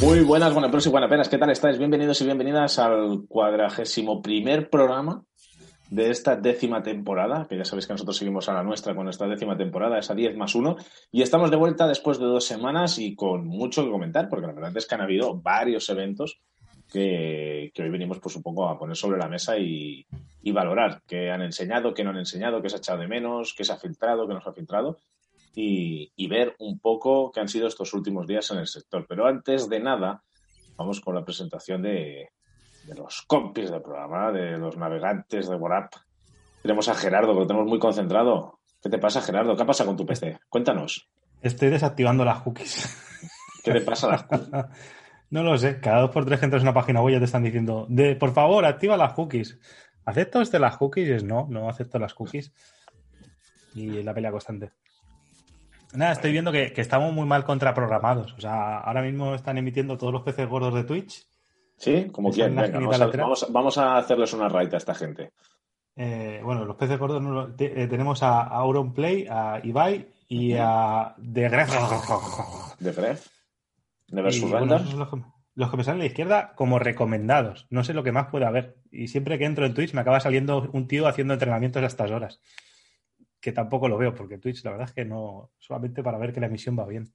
Muy buenas, buenas pros y buenas penas. ¿Qué tal estáis? Bienvenidos y bienvenidas al cuadragésimo primer programa de esta décima temporada, que ya sabéis que nosotros seguimos a la nuestra con esta décima temporada, esa 10 más 1, y estamos de vuelta después de dos semanas y con mucho que comentar, porque la verdad es que han habido varios eventos que, que hoy venimos pues un poco a poner sobre la mesa y, y valorar qué han enseñado, qué no han enseñado, qué se ha echado de menos, qué se ha filtrado, qué no se ha filtrado, y, y ver un poco qué han sido estos últimos días en el sector. Pero antes de nada, vamos con la presentación de, de los compis del programa, de los navegantes de WhatsApp. Tenemos a Gerardo, que lo tenemos muy concentrado. ¿Qué te pasa, Gerardo? ¿Qué pasa con tu PC? Cuéntanos. Estoy desactivando las cookies. ¿Qué te pasa a las cookies? no lo sé. Cada dos por tres que entras en una página web ya te están diciendo, de, por favor, activa las cookies. ¿Acepto este las cookies? Y es no, no acepto las cookies. Y la pelea constante. Nada, estoy viendo que, que estamos muy mal contraprogramados. O sea, ahora mismo están emitiendo todos los peces gordos de Twitch ¿Sí? Como imagen vamos, a, vamos a- vamos a hacerles una raid a esta gente. Eh, bueno, los peces gordos no lo- te- eh, tenemos a Auron Play, a Ibai y a The Gref. ¿De Gref? ¿Never Y, Surrender? bueno, los, que, los que me salen a la izquierda como recomendados. No sé lo que más puede haber. Y siempre que entro en Twitch me acaba saliendo un tío haciendo entrenamientos a estas horas. Que tampoco lo veo, porque Twitch la verdad es que no, solamente para ver que la emisión va bien.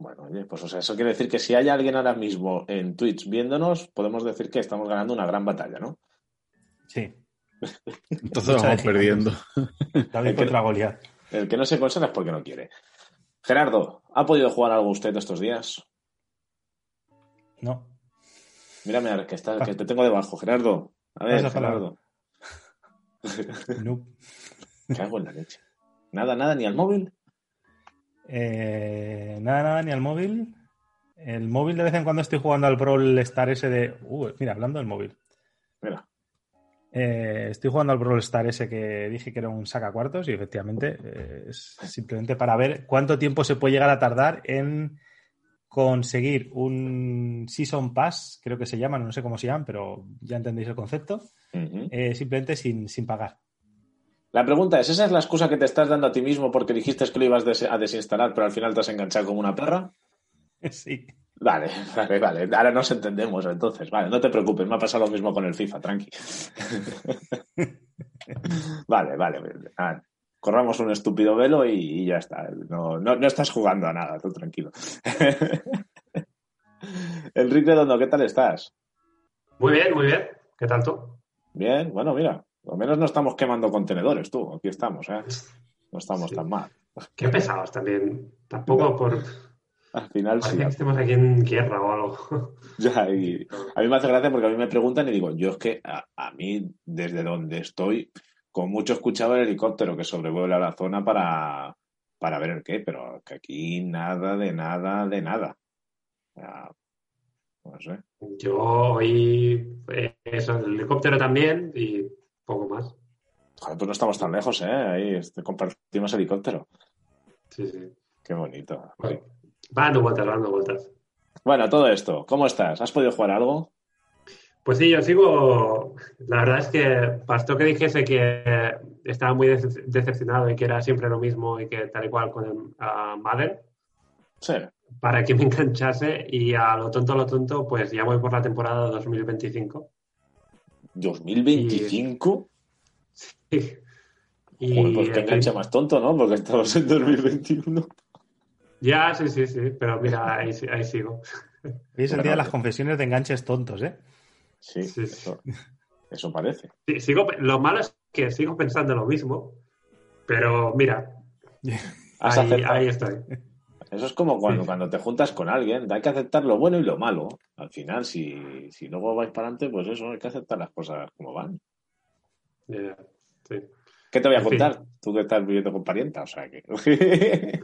Bueno, oye, pues o sea, eso quiere decir que si hay alguien ahora mismo en Twitch viéndonos, podemos decir que estamos ganando una gran batalla, ¿no? Sí, Entonces vamos perdiendo. David contra Goliat. El que no se conserva es porque no quiere. Gerardo, ¿ha podido jugar algo usted estos días? No, Mírame, a ver, que, está, que te tengo debajo, Gerardo. A ver, Gerardo. no. Cago en la leche. Nada, nada, ni al móvil. Eh, nada, nada, ni al móvil. El móvil de vez en cuando estoy jugando al Brawl Star ese de... Uh, mira, hablando del móvil. Mira, Eh, estoy jugando al Brawl Star ese que dije que era un sacacuartos y efectivamente eh, es simplemente para ver cuánto tiempo se puede llegar a tardar en conseguir un Season Pass, creo que se llaman, no sé cómo se llaman, pero ya entendéis el concepto, eh, simplemente sin, sin pagar. La pregunta es, ¿esa es la excusa que te estás dando a ti mismo porque dijiste que lo ibas des- a desinstalar, pero al final te has enganchado como una perra? sí. Vale, vale, vale. Ahora nos entendemos entonces. Vale, no te preocupes, me ha pasado lo mismo con el FIFA, tranqui. vale, vale. Ah, corramos un estúpido velo y, y ya está. No, no, no estás jugando a nada, tú tranquilo. Enrique Redondo, ¿qué tal estás? Muy bien, muy bien. ¿Qué tal tú? Bien, bueno, mira, al menos no estamos quemando contenedores, tú. Aquí estamos, ¿eh? No estamos Sí. tan mal. Qué pesados también. Tampoco por. Al final Parece sí. que estemos aquí en guerra o algo. Ya, y a mí me hace gracia porque a mí me preguntan y digo, yo es que a, a mí, desde donde estoy, con mucho escuchaba el helicóptero que sobrevuela la zona para, para ver el qué, pero que aquí nada de nada de nada. O sea, no sé. Yo hoy. eh, eso, el helicóptero también y poco más. Joder, pues no estamos tan lejos, ¿eh? Ahí este, compartimos helicóptero. Sí, sí. Qué bonito. Bueno, va dando vueltas, va dando vueltas. Bueno, todo esto, ¿cómo estás? ¿Has podido jugar algo? Pues sí, yo sigo. La verdad es que bastó que dijese que estaba muy decep- decepcionado y que era siempre lo mismo y que tal y cual con el Madden. Sí. para que me enganchase y a lo tonto, a lo tonto, pues ya voy por la temporada 2025. ¿2025? Y, Joder, pues qué enganche más tonto, ¿no? Porque estamos en 2021. Ya, sí, sí, sí, pero mira, ahí, ahí sigo. Hoy es el Bueno, día de las confesiones de enganches tontos, ¿eh? Sí, Sí, sí. eso. Eso parece. Sí, sigo, lo malo es que sigo pensando lo mismo, pero mira, ahí estoy. Eso es como cuando, Sí. cuando te juntas con alguien, hay que aceptar lo bueno y lo malo. Al final, si, si luego vais para adelante, pues eso, hay que aceptar las cosas como van. Eh, sí. ¿Qué te voy a En fin. contar? Tú que estás viviendo con parienta, o sea que...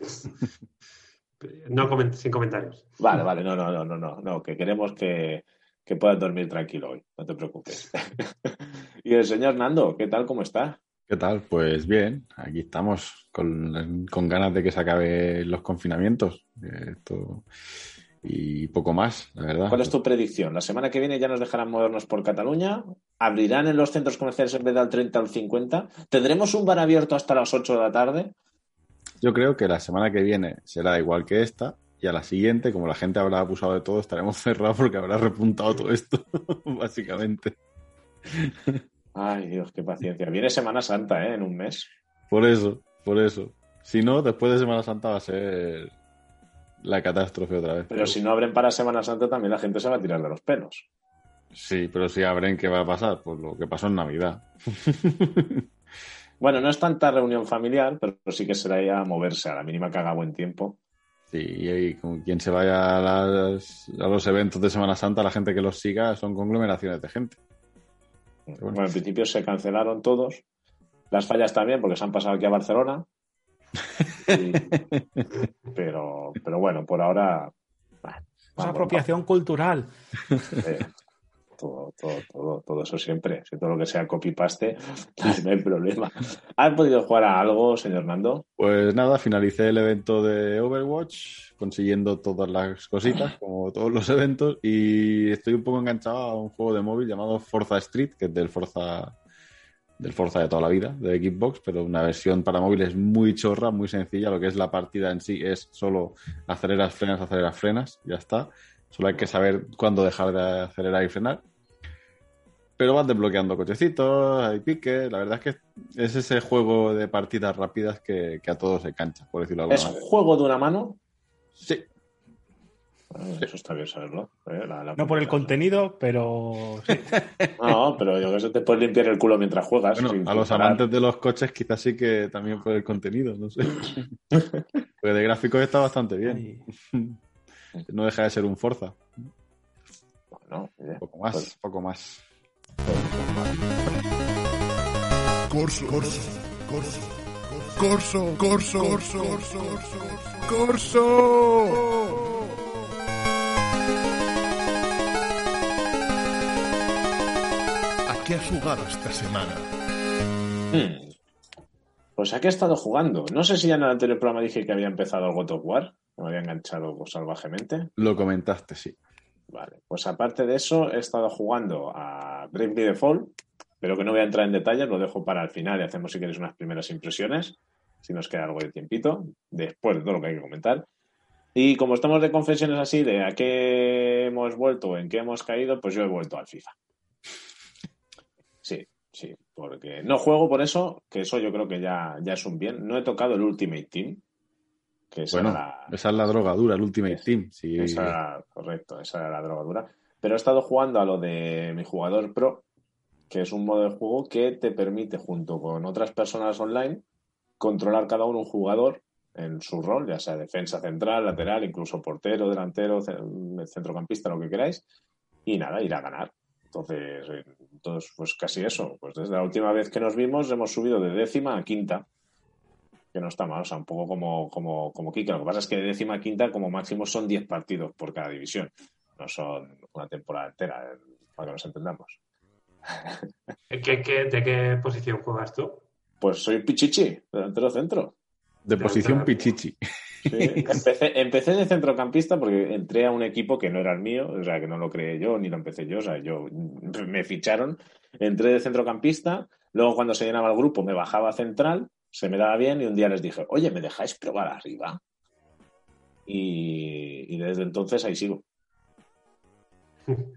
No coment- sin comentarios. vale, vale, no, no, no, no, no, no, que queremos que, que puedas dormir tranquilo hoy, no te preocupes. y el señor Nando, ¿qué tal? ¿Cómo está? ¿Qué tal? Pues bien, aquí estamos con, con ganas de que se acaben los confinamientos eh, y poco más, la verdad. ¿Cuál es tu predicción? ¿La semana que viene ya nos dejarán movernos por Cataluña? ¿Abrirán en los centros comerciales en vez del 30 al 50? ¿Tendremos un bar abierto hasta las 8 de la tarde? Yo creo que la semana que viene será igual que esta y a la siguiente, como la gente habrá abusado de todo, estaremos cerrados porque habrá repuntado todo esto, básicamente. Ay, Dios, qué paciencia. Viene Semana Santa, ¿eh? En un mes. Por eso, por eso. Si no, después de Semana Santa va a ser la catástrofe otra vez. Pero si no abren para Semana Santa, también la gente se va a tirar de los pelos. Sí, pero si abren, ¿qué va a pasar? Pues lo que pasó en Navidad. Bueno, no es tanta reunión familiar, pero sí que será ya moverse a la mínima que haga buen tiempo. Sí, y con quien se vaya a, las- a los eventos de Semana Santa, la gente que los siga son conglomeraciones de gente. Bueno. Bueno, en principio se cancelaron todos. Las fallas también, porque se han pasado aquí a Barcelona. Y- pero, pero bueno, por ahora. bah, Es apropiación cultural. Eh, todo, todo, todo, todo eso siempre. Si todo lo que sea copy-paste, no hay problema. ¿Has podido jugar a algo, señor Nando? Pues nada, finalicé el evento de Overwatch, consiguiendo todas las cositas, como todos los eventos, y estoy un poco enganchado a un juego de móvil llamado Forza Street, que es del Forza del Forza de toda la vida, de Xbox, pero una versión para móviles muy chorra, muy sencilla. Lo que es la partida en sí es solo aceleras, frenas, aceleras, frenas, ya está. Solo hay que saber cuándo dejar de acelerar y frenar. Pero vas desbloqueando cochecitos, hay piques. La verdad es que es ese juego de partidas rápidas que, que a todos se cancha, por decirlo de ¿Es alguna manera. juego de una mano? Sí, Eh, Eso está bien saberlo. eh, la- la- No por el contenido, pero sí. No, pero yo que sé, te puedes limpiar el culo mientras juegas. Bueno, a los parar. amantes de los coches quizás sí que también por el contenido, no sé. Porque de gráficos está bastante bien. Ay, No deja de ser un Forza. Bueno, oye, Poco más, pues- poco más. Corso, corso, corso, corso, corso, corso, corso, corso. ¿A qué has jugado esta semana? Hmm. Pues a qué he estado jugando. No sé si ya en el anterior programa dije que había empezado el God of War. Me había enganchado salvajemente. Lo comentaste, sí. Vale, pues aparte de eso, he estado jugando a Bravely Default, pero que no voy a entrar en detalles, lo dejo para el final y hacemos, si queréis, unas primeras impresiones, si nos queda algo de tiempito, después de todo lo que hay que comentar. Y como estamos de confesiones así, de a qué hemos vuelto, en qué hemos caído, pues yo he vuelto al FIFA. Sí, sí, porque no juego por eso, que eso yo creo que ya, ya es un bien. No he tocado el Ultimate Team, que es Bueno, la, esa es la drogadura, el Ultimate Es- Team. Sí, esa era, correcto, esa era la drogadura. Pero he estado jugando a lo de mi jugador pro, que es un modo de juego que te permite, junto con otras personas online, controlar cada uno un jugador en su rol, ya sea defensa central, lateral, incluso portero, delantero, ce- centrocampista, lo que queráis, y nada, ir a ganar. Entonces, entonces, pues casi eso. Pues desde la última vez que nos vimos hemos subido de décima a quinta, que no está mal, o sea, un poco como, como, como Kike. Lo que pasa es que de décima a quinta como máximo son 10 partidos por cada división, no son una temporada entera, eh, para que nos entendamos. ¿Qué, qué, de qué posición juegas tú? Pues soy Pichichi, delantero centro. de posición pichichi. Sí, empecé, empecé de centrocampista porque entré a un equipo que no era el mío, o sea, que no lo creé yo ni lo empecé yo, o sea, yo me ficharon, entré de centrocampista, luego cuando se llenaba el grupo me bajaba a central, se me daba bien y un día les dije, oye, ¿me dejáis probar arriba? Y, y desde entonces ahí sigo.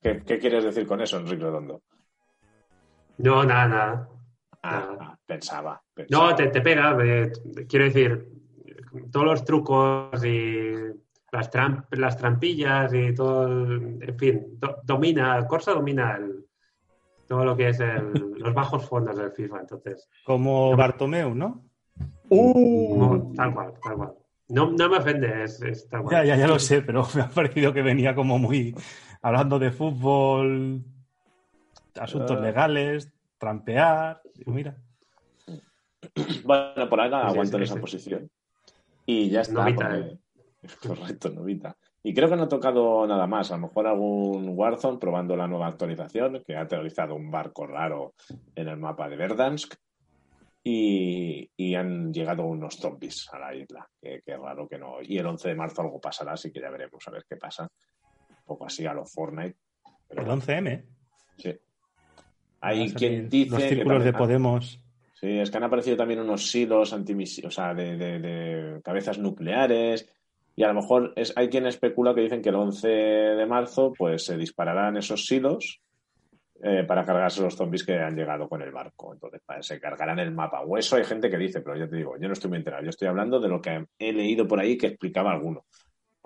¿Qué, qué quieres decir con eso, Enrique Redondo? No, nada, nada. Ah, ah, pensaba, pensaba. No, te, te pega. eh, quiero decir, todos los trucos y las, tramp- las trampillas y todo, el- en fin, do- domina, Corsa domina el, todo lo que es el- los bajos fondos del FIFA. Entonces, Como Bartomeu, ¿no? como- tal cual, tal cual. No, no me ofende, es, es tal cual. Ya, ya, ya lo sé, pero me ha parecido que venía como muy hablando de fútbol, asuntos Ah. legales, trampear. Digo, Mira, Bueno, por ahora Sí, sí, aguanto en esa sí. posición. Y ya está. Novita, porque- Correcto, novita. Y creo que no ha tocado nada más. A lo mejor algún Warzone probando la nueva actualización, que ha aterrizado un barco raro en el mapa de Verdansk. Y, y han llegado unos zombies a la isla. Que, que raro que no. Y el 11 de marzo algo pasará, así que ya veremos a ver qué pasa. Un poco así a los Fortnite. Pero el bueno, 11M. sí. Hay quien dice. Los que círculos de Podemos. Sí, es que han aparecido también unos silos antimisiles, o sea, de, de- de cabezas nucleares. Y a lo mejor es, hay quien especula que dicen que el 11 de marzo pues se dispararán esos silos eh, para cargarse los zombies que han llegado con el barco. Entonces se cargarán el mapa. O eso hay gente que dice, pero ya te digo, yo no estoy muy enterado. Yo estoy hablando de lo que he leído por ahí que explicaba alguno.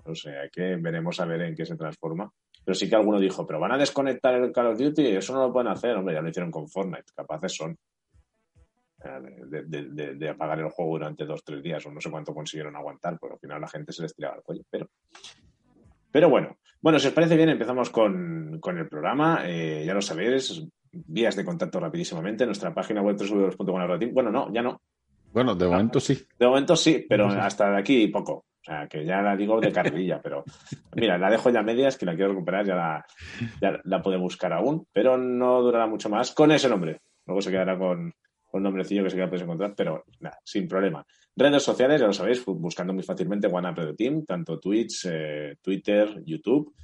O sea, que veremos a ver en qué se transforma. Pero sí que alguno dijo, pero van a desconectar el Call of Duty, eso no lo pueden hacer. Hombre, ya lo hicieron con Fortnite, capaces son de, de- de- de apagar el juego durante dos tres días o no sé cuánto consiguieron aguantar, porque al final la gente se les tiraba el cuello. Pero, pero bueno, bueno, si os parece bien, empezamos con, con el programa. Eh, ya lo sabéis, vías de contacto rapidísimamente. Nuestra página web www.guanabratim. Bueno, no, ya no. Bueno, de momento sí. De momento sí, pero hasta de aquí poco. O sea, que ya la digo de carrilla, pero mira, la dejo ya medias, que la quiero recuperar, ya la, ya la puede buscar aún, pero no durará mucho más con ese nombre. Luego se quedará con un nombrecillo que se podéis encontrar, pero nada, sin problema. Redes sociales, ya lo sabéis, buscando muy fácilmente One Up Radio Team, tanto Twitch, eh, Twitter, YouTube.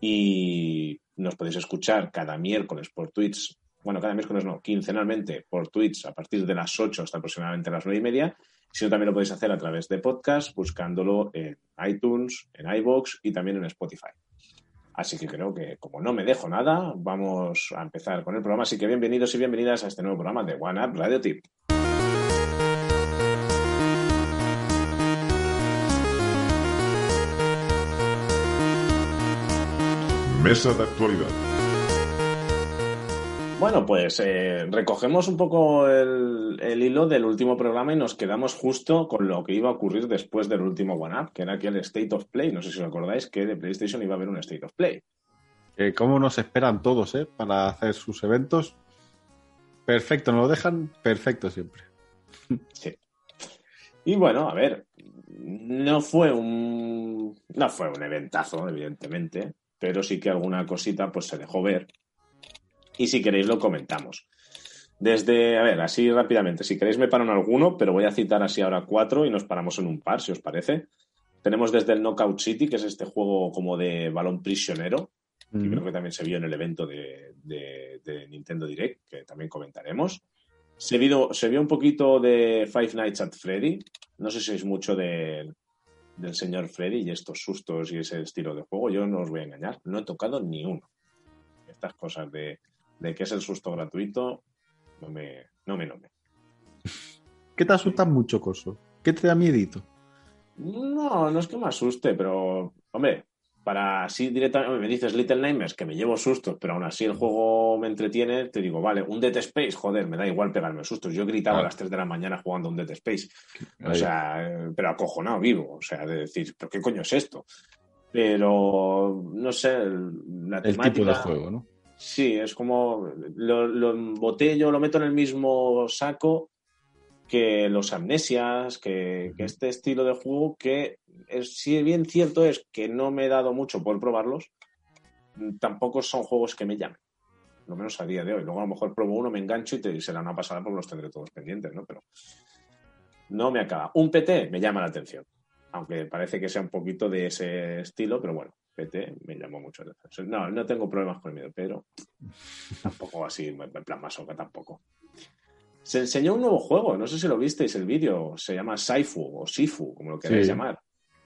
Y nos podéis escuchar cada miércoles por Twitch, bueno, cada miércoles no, quincenalmente por Twitch a partir de las 8 hasta aproximadamente las 9 y media. Si no, también lo podéis hacer a través de podcast, buscándolo en iTunes, en iBox y también en Spotify. Así que creo que, como no me dejo nada, vamos a empezar con el programa. Así que bienvenidos y bienvenidas a este nuevo programa de One Up Radio Tip. Mesa de actualidad. Bueno, pues eh, recogemos un poco el, el hilo del último programa y nos quedamos justo con lo que iba a ocurrir después del último One Up, que era aquel State of Play. No sé si os acordáis que de PlayStation iba a haber un State of Play. Eh, ¿Cómo nos esperan todos, eh? Para hacer sus eventos. Perfecto, nos lo dejan perfecto siempre. Sí. Y bueno, a ver, no fue un no fue un eventazo, evidentemente, pero sí que alguna cosita pues se dejó ver. Y si queréis lo comentamos. Desde, a ver, así rápidamente, si queréis me paro en alguno, pero voy a citar así ahora cuatro y nos paramos en un par, si os parece. Tenemos desde el Knockout City, que es este juego como de balón prisionero, que Mm. creo que también se vio en el evento de, de- de Nintendo Direct, que también comentaremos. Se vio, se vio un poquito de Five Nights at Freddy. No sé si es mucho de- del señor Freddy y estos sustos y ese estilo de juego. Yo no os voy a engañar, no he tocado ni uno. Estas cosas de, de que es el susto gratuito, no me, no me, no me. ¿Qué te asusta mucho, Coso? ¿Qué te da miedito? No, no es que me asuste, pero, hombre, para así directamente, me dices Little Nightmares, que me llevo sustos, pero aún así el juego me entretiene, te digo, vale, un Dead Space, joder, me da igual pegarme sustos. Yo gritaba a Ah. las 3 de la mañana jugando un Dead Space, o sea, eh, pero acojonado vivo, o sea, de decir, ¿pero qué coño es esto? Pero, no sé, la el temática... tipo de juego, ¿no? Sí, es como lo, lo embotello, lo meto en el mismo saco que los amnesias, que, que este estilo de juego que es, si bien cierto es que no me he dado mucho por probarlos, tampoco son juegos que me llamen, lo menos a día de hoy. Luego a lo mejor pruebo uno, me engancho y, te, y será una pasada porque los tendré todos pendientes, ¿no? Pero no me acaba. Un PT me llama la atención, aunque parece que sea un poquito de ese estilo, pero bueno, PT me llamó mucho la atención. No, no tengo problemas con el miedo, pero tampoco así, en plan masoca tampoco. Se enseñó un nuevo juego, no sé si lo visteis el vídeo, se llama Saifu o Sifu, como lo queráis Sí. llamar.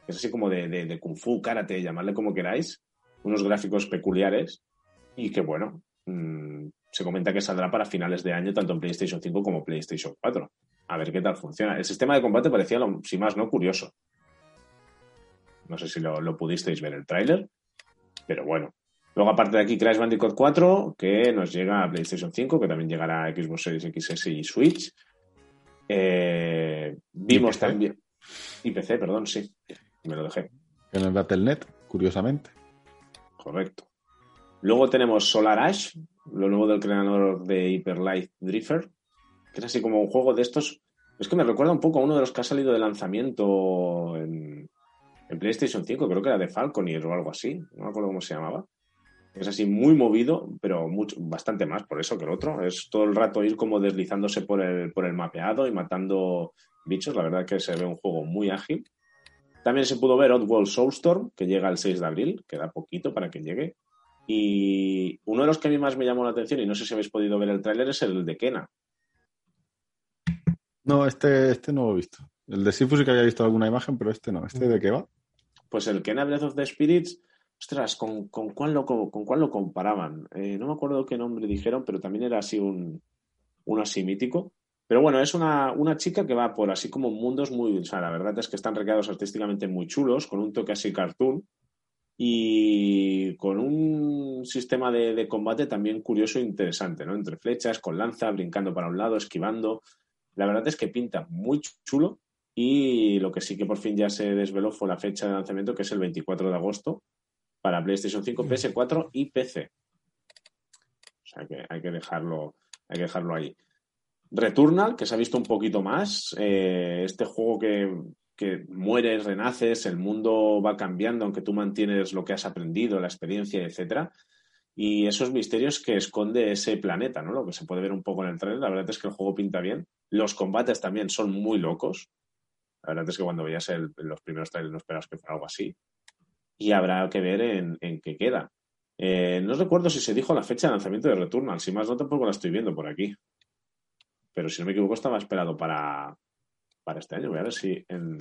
Es así como de, de- de Kung Fu, Karate, llamadle como queráis, unos gráficos peculiares y que bueno, mm, se comenta que saldrá para finales de año tanto en PlayStation 5 como PlayStation 4. A ver qué tal funciona. El sistema de combate parecía, lo, si más no, curioso. No sé si lo, lo pudisteis ver el tráiler, pero bueno, Luego, aparte de aquí, Crash Bandicoot 4, que nos llega a PlayStation 5, que también llegará a Xbox Series XS y Switch. Eh, vimos Y también. Y PC, perdón, sí. Me lo dejé. En el Battle.net, curiosamente. Correcto. Luego tenemos Solar Ash, lo nuevo del creador de Hyper Light Drifter, que es así como un juego de estos. Es que me recuerda un poco a uno de los que ha salido de lanzamiento en, en PlayStation 5, creo que era de Falconeer o algo así, no me acuerdo cómo se llamaba. Es así muy movido, pero mucho, bastante más por eso que el otro. Es todo el rato ir como deslizándose por el, por el mapeado y matando bichos. La verdad que se ve un juego muy ágil. También se pudo ver Oddworld Soulstorm, que llega el 6 de abril, queda poquito para que llegue. Y uno de los que a mí más me llamó la atención, y no sé si habéis podido ver el tráiler, es el de Kena. No, este, este no lo he visto. El de Sifu sí que había visto alguna imagen, pero este no. ¿Este de qué va? Pues el Kena Breath of the Spirits, ostras, ¿con, con cuál, lo, co- con cuál lo comparaban? Eh, no me acuerdo qué nombre dijeron, pero también era así un, un así mítico. Pero bueno, es una, una chica que va por así como mundos muy. O sea, la verdad es que están recreados artísticamente muy chulos, con un toque así cartoon y con un sistema de, de combate también curioso e interesante, ¿no? Entre flechas, con lanza, brincando para un lado, esquivando. La verdad es que pinta muy chulo y lo que sí que por fin ya se desveló fue la fecha de lanzamiento, que es el 24 de agosto, para PlayStation 5, PS4 y PC. O sea que hay que dejarlo, hay que dejarlo ahí. Returnal, que se ha visto un poquito más. eh, este juego que, que mueres, renaces, el mundo va cambiando, aunque tú mantienes lo que has aprendido, la experiencia, etcétera. Y esos misterios que esconde ese planeta, ¿no? Lo que se puede ver un poco en el trailer. La verdad es que el juego pinta bien. Los combates también son muy locos. La verdad es que cuando veías los primeros trailers no esperabas que fuera algo así. Y habrá que ver en, en qué queda. Eh, no recuerdo si se dijo la fecha de lanzamiento de Returnal. Si más no, tampoco la estoy viendo por aquí. Pero si no me equivoco, estaba esperado para, para este año. Voy a ver si en,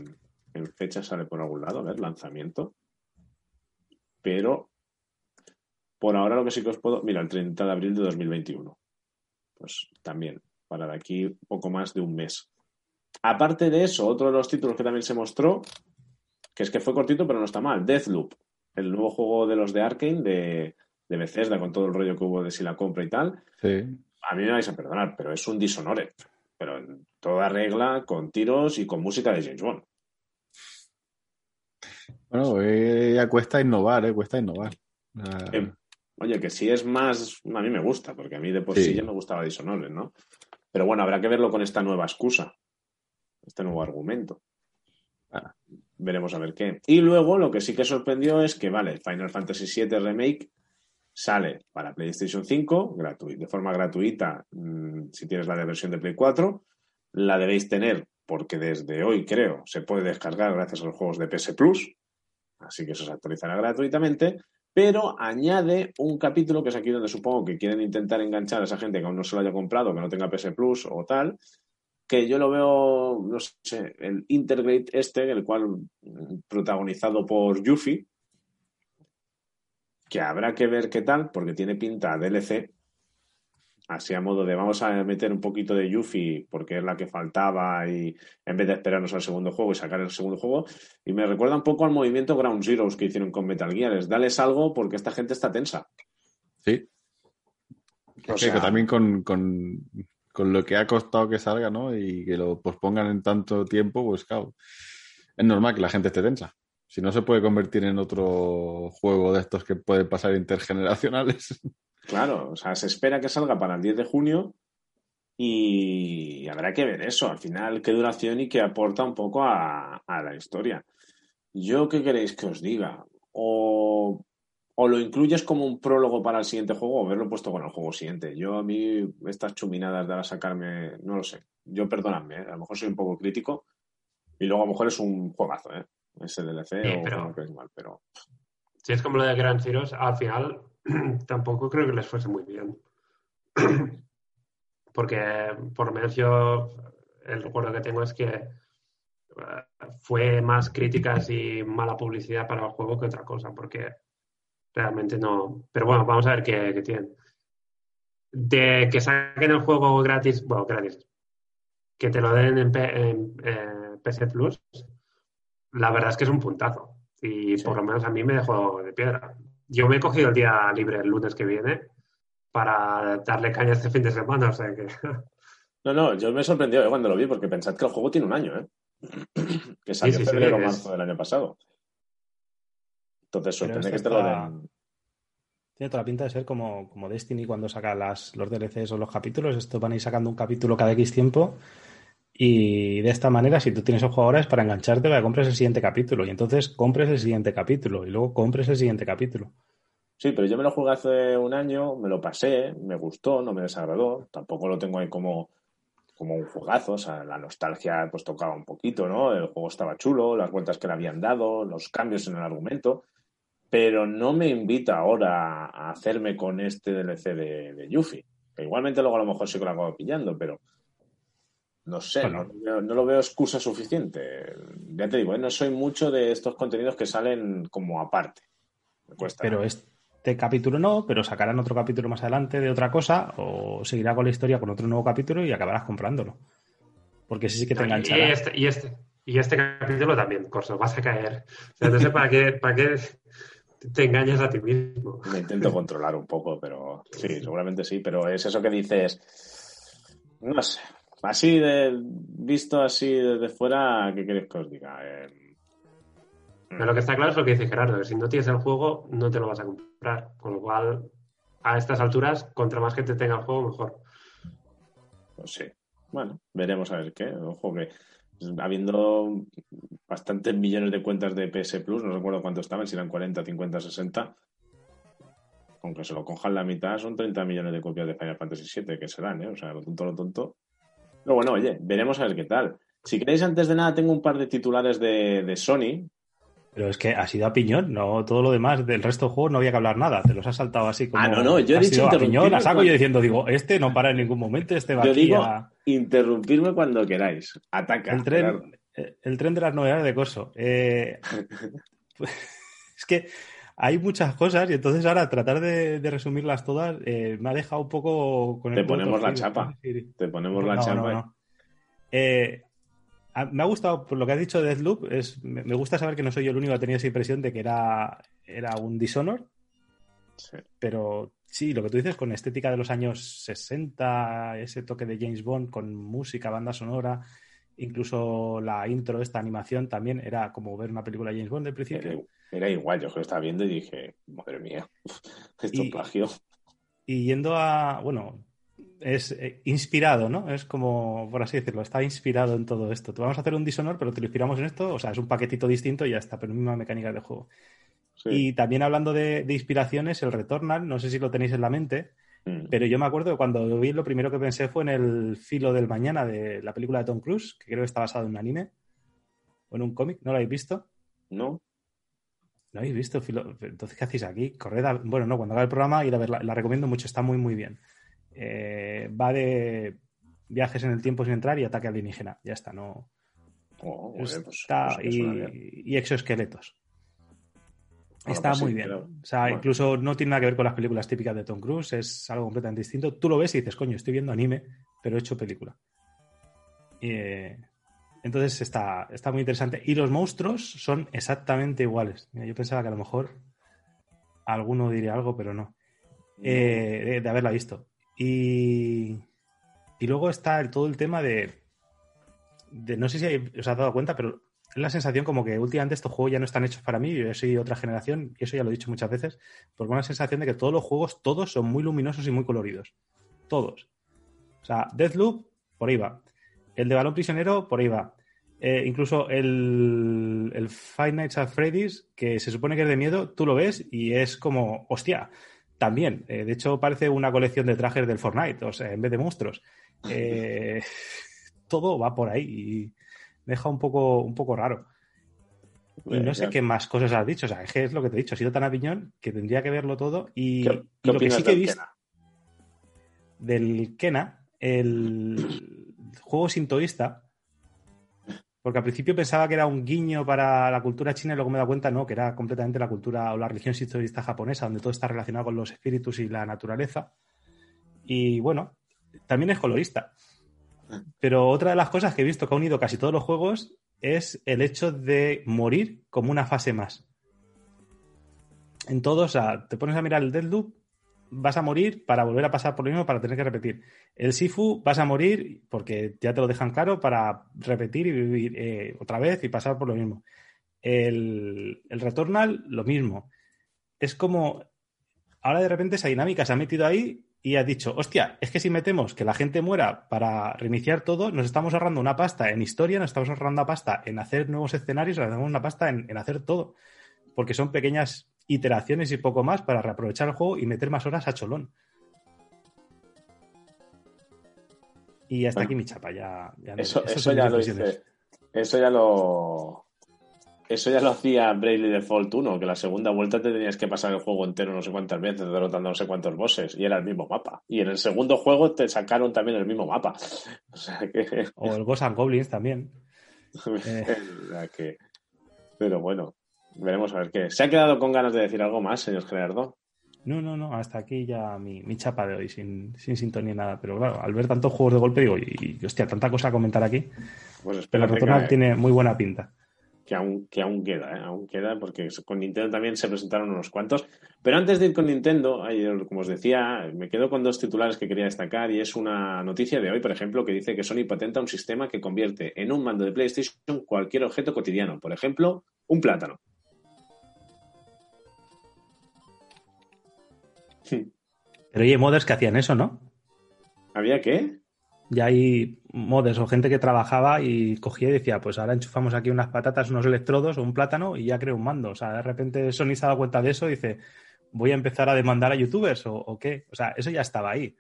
en fecha sale por algún lado. A ver, lanzamiento. Pero por ahora lo que sí que os puedo. Mira, el 30 de abril de 2021. Pues también, para de aquí poco más de un mes. Aparte de eso, otro de los títulos que también se mostró, que es que fue cortito, pero no está mal, Deathloop, el nuevo juego de los de Arkane, de, de Bethesda, con todo el rollo que hubo de si la compra y tal. Sí. A mí me vais a perdonar, pero es un Dishonored. Pero en toda regla, con tiros y con música de James Bond. Bueno, eh, ya cuesta innovar, ¿eh? Cuesta innovar. Ah, Eh, Oye, que si es más, a mí me gusta, porque a mí de por sí, Sí. ya me gustaba Dishonored, ¿no? Pero bueno, habrá que verlo con esta nueva excusa, este nuevo argumento. Ah. Veremos a ver qué. Y luego lo que sí que sorprendió es que, vale, Final Fantasy VII Remake sale para PlayStation 5 gratu- de forma gratuita mm, si tienes la de versión de Play 4. La debéis tener porque desde hoy, creo, se puede descargar gracias a los juegos de PS Plus. Así que eso se actualizará gratuitamente. Pero añade un capítulo que es aquí donde supongo que quieren intentar enganchar a esa gente que aún no se lo haya comprado, que no tenga PS Plus o tal, que yo lo veo, no sé, el Intergrade este, el cual mm, protagonizado por Yuffie, que habrá que ver qué tal, porque tiene pinta DLC, así a modo de vamos a meter un poquito de Yuffie porque es la que faltaba y en vez de esperarnos al segundo juego y sacar el segundo juego, y me recuerda un poco al movimiento Ground Zeroes que hicieron con Metal Gear, es dales algo porque esta gente está tensa. Sí. O que también con, con, con lo que ha costado que salga, ¿no? Y que lo pospongan en tanto tiempo, pues claro, es normal que la gente esté tensa. Si no se puede convertir en otro juego de estos que pueden pasar intergeneracionales. Claro, o sea, se espera que salga para el 10 de junio y habrá que ver eso, al final, qué duración y qué aporta un poco a, a la historia. ¿Yo qué queréis que os diga? O, o lo incluyes como un prólogo para el siguiente juego o verlo puesto con el juego siguiente. Yo a mí estas chuminadas de ahora sacarme, no lo sé. Yo perdonadme, ¿eh? a lo mejor soy un poco crítico y luego a lo mejor es un juegazo, ¿eh? Ese DLC Sí, o pero- no lo creéis mal, pero Si es como lo de Grand Zeroes, al final tampoco creo que les fuese muy bien. Porque por lo menos yo el recuerdo que tengo es que eh, fue más críticas y mala publicidad para el juego que otra cosa, porque realmente no. Pero bueno, vamos a ver qué, qué tienen. De que saquen el juego gratis, bueno, gratis, que te lo den en, P- en, eh, PC Plus, la verdad es que es un puntazo. Y Sí. por lo menos a mí me dejó de piedra. yo me he cogido el día libre el lunes que viene para darle caña este fin de semana, o sea que... No, no, yo me he sorprendido eh, cuando lo vi porque pensad que el juego tiene un año, ¿eh? que salió Sí, sí, en sí, febrero o es- marzo del año pasado. Entonces sorprende que te lo den. Tiene toda la pinta de ser como, como Destiny cuando saca las, los DLCs o los capítulos. Esto van a ir sacando un capítulo cada X tiempo. Y de esta manera, si tú tienes juego ahora, es para engancharte para que compres el siguiente capítulo. Y entonces compres el siguiente capítulo. Y luego compres el siguiente capítulo. Sí, pero yo me lo jugué hace un año, me lo pasé, me gustó, no me desagradó. Tampoco lo tengo ahí como, como un juegazo. O sea, la nostalgia pues tocaba un poquito, ¿no? El juego estaba chulo, las vueltas que le habían dado, los cambios en el argumento. Pero no me invita ahora a hacerme con este DLC de, de Yuffie. Que igualmente luego a lo mejor sí que lo acabo pillando, pero no sé, Bueno. no, lo veo excusa suficiente. Ya te digo, ¿eh? no soy mucho de estos contenidos que salen como aparte. Me cuesta. Pero este capítulo no, pero sacarán otro capítulo más adelante de otra cosa. O seguirá con la historia con otro nuevo capítulo y acabarás comprándolo. Porque ese sí que te y, enganchará. este, y, este, y este capítulo también, Corso, vas a caer. O sea, no sé para qué, para qué te engañas a ti mismo. Me intento controlar un poco, pero sí, seguramente sí, pero es eso que dices, no sé, así de visto así desde fuera, ¿qué queréis que os diga? Eh, Pero lo que está claro es lo que dice Gerardo, que si no tienes el juego, no te lo vas a comprar. Con lo cual, a estas alturas, contra más gente tenga el juego, mejor. pues sí. Bueno, veremos a ver qué. Ojo que habiendo bastantes millones de cuentas de PS Plus, no recuerdo cuánto estaban, si eran 40, 50, 60. Aunque se lo cojan la mitad, son 30 millones de copias de Final Fantasy VII que serán, ¿eh? O sea, lo tonto, lo tonto. Pero bueno, oye, veremos a ver qué tal. Si queréis, antes de nada, tengo un par de titulares de, de Sony. Pero es que ha sido a piñón, no todo lo demás del resto del juego no había que hablar nada, te los has saltado así como. Ah, no, no, yo he dicho a piñón, a saco cuando- yo diciendo, digo, este no para en ningún momento, este va Yo aquí digo, a- interrumpirme cuando queráis. Ataca. el tren, eh, el tren de las novedades de Corso. Eh, es que hay muchas cosas y entonces ahora tratar de, de resumirlas todas eh, me ha dejado un poco con el Te ponemos la chapa. Te ponemos la chapa. A- me ha gustado, por lo que has dicho de Deathloop, es, me, me gusta saber que no soy yo el único que ha tenido esa impresión de que era, era un Dishonor, Sí. pero sí, lo que tú dices con estética de los años 60, ese toque de James Bond con música, banda sonora, incluso la intro, esta animación también era como ver una película de James Bond del principio. era igual, yo lo estaba viendo y dije, madre mía, esto Y- plagio. Y yendo a, bueno, es eh, inspirado, ¿no? Es como, por así decirlo, está inspirado en todo esto. Te vamos a hacer un Dishonor, pero te lo inspiramos en esto, o sea, es un paquetito distinto y ya está, pero misma mecánica de juego. Sí. Y también hablando de, de inspiraciones, el Returnal, no sé si lo tenéis en la mente, Mm. pero yo me acuerdo que cuando lo vi, lo primero que pensé fue en el filo del mañana de la película de Tom Cruise, que creo que está basado en un anime o en un cómic, ¿no lo habéis visto? ¿No? ¿No habéis visto? Filo? Entonces, ¿qué hacéis aquí? Corred a- Bueno, no, cuando haga el programa ir a verla. La recomiendo mucho, está muy, muy bien. Eh, va de viajes en el tiempo sin entrar y ataque alienígena. Ya está, no. Oh, pues- Está- pues bien. y, y exoesqueletos. Bueno, Está pues sí, muy bien. O sea, bueno. incluso no tiene nada que ver con las películas típicas de Tom Cruise, es algo completamente distinto. Tú lo ves y dices, coño, estoy viendo anime, pero he hecho película. Y, eh, entonces está, está muy interesante. Y los monstruos son exactamente iguales. Mira, yo pensaba que a lo mejor alguno diría algo, pero no. Eh, de, de haberla visto. Y, y luego está todo el tema de, de- No sé si os has dado cuenta, pero es la sensación como que últimamente estos juegos ya no están hechos para mí. Yo soy otra generación y eso ya lo he dicho muchas veces. Porque una sensación de que todos los juegos, todos son muy luminosos y muy coloridos. Todos. O sea, Deathloop, por ahí va. El de Balón Prisionero, por ahí va. Eh, incluso el, el Five Nights at Freddy's, que se supone que es de miedo, tú lo ves y es como, hostia, también. Eh, de hecho, parece una colección de trajes del Fortnite, o sea, en vez de monstruos. Eh, todo va por ahí y me deja un poco, un poco raro. Y no sé qué más cosas has dicho. O sea, es lo que te he dicho. Ha sido tan a piñón que tendría que verlo todo. Y, ¿Qué, y qué lo que sí que he visto del Kena, el juego sintoísta, porque al principio pensaba que era un guiño para la cultura china y luego me he dado cuenta, no, que era completamente la cultura o la religión sintoísta japonesa, donde todo está relacionado con los espíritus y la naturaleza. Y bueno, también es colorista. Pero otra de las cosas que he visto que ha unido casi todos los juegos es el hecho de morir como una fase más. en todos, o sea, te pones a mirar el Deadloop, vas a morir para volver a pasar por lo mismo para tener que repetir. El Sifu vas a morir porque ya te lo dejan claro para repetir y vivir eh, otra vez y pasar por lo mismo. El, el lo mismo. Es como, ahora de repente esa dinámica se ha metido ahí y ha dicho, hostia, es que si metemos que la gente muera para reiniciar todo, nos estamos ahorrando una pasta en historia, nos estamos ahorrando una pasta en hacer nuevos escenarios, nos ahorramos una pasta en hacer todo. Porque son pequeñas iteraciones y poco más para reaprovechar el juego y meter más horas a cholón. Y hasta Bueno. aquí mi chapa, ya, ya no- Eso, esas eso ya lo hice. Eso ya lo. Eso ya lo hacía Bravely Default 1, que la segunda vuelta te tenías que pasar el juego entero no sé cuántas veces, derrotando no sé cuántos bosses, y era el mismo mapa. Y en el segundo juego te sacaron también el mismo mapa. O sea que. O el Ghost and Goblins también. Eh. o sea que- Pero bueno, veremos a ver qué. ¿Se ha quedado con ganas de decir algo más, señor Gerardo? No, no, no, hasta aquí ya mi, mi chapa de hoy, sin, sin sintonía nada. Pero claro, al ver tantos juegos de golpe, digo, y, y, hostia, tanta cosa a comentar aquí. Pues Pero espero Returnal que, tiene muy buena pinta. que aún, que aún queda, ¿eh? aún queda, porque con Nintendo también se presentaron unos cuantos. Pero antes de ir con Nintendo, como os decía, me quedo con dos titulares que quería destacar y es una noticia de hoy, por ejemplo, que dice que Sony patenta un sistema que convierte en un mando de PlayStation cualquier objeto cotidiano, por ejemplo, un plátano. Pero hay modders que hacían eso, ¿no? ¿Había qué? Ya hay modders o gente que trabajaba y cogía y decía, pues ahora enchufamos aquí unas patatas, unos electrodos o un plátano y ya creo un mando. O sea, de repente Sony se ha dado cuenta de eso y dice, voy a empezar a demandar a youtubers o, o qué. O sea, eso ya estaba ahí.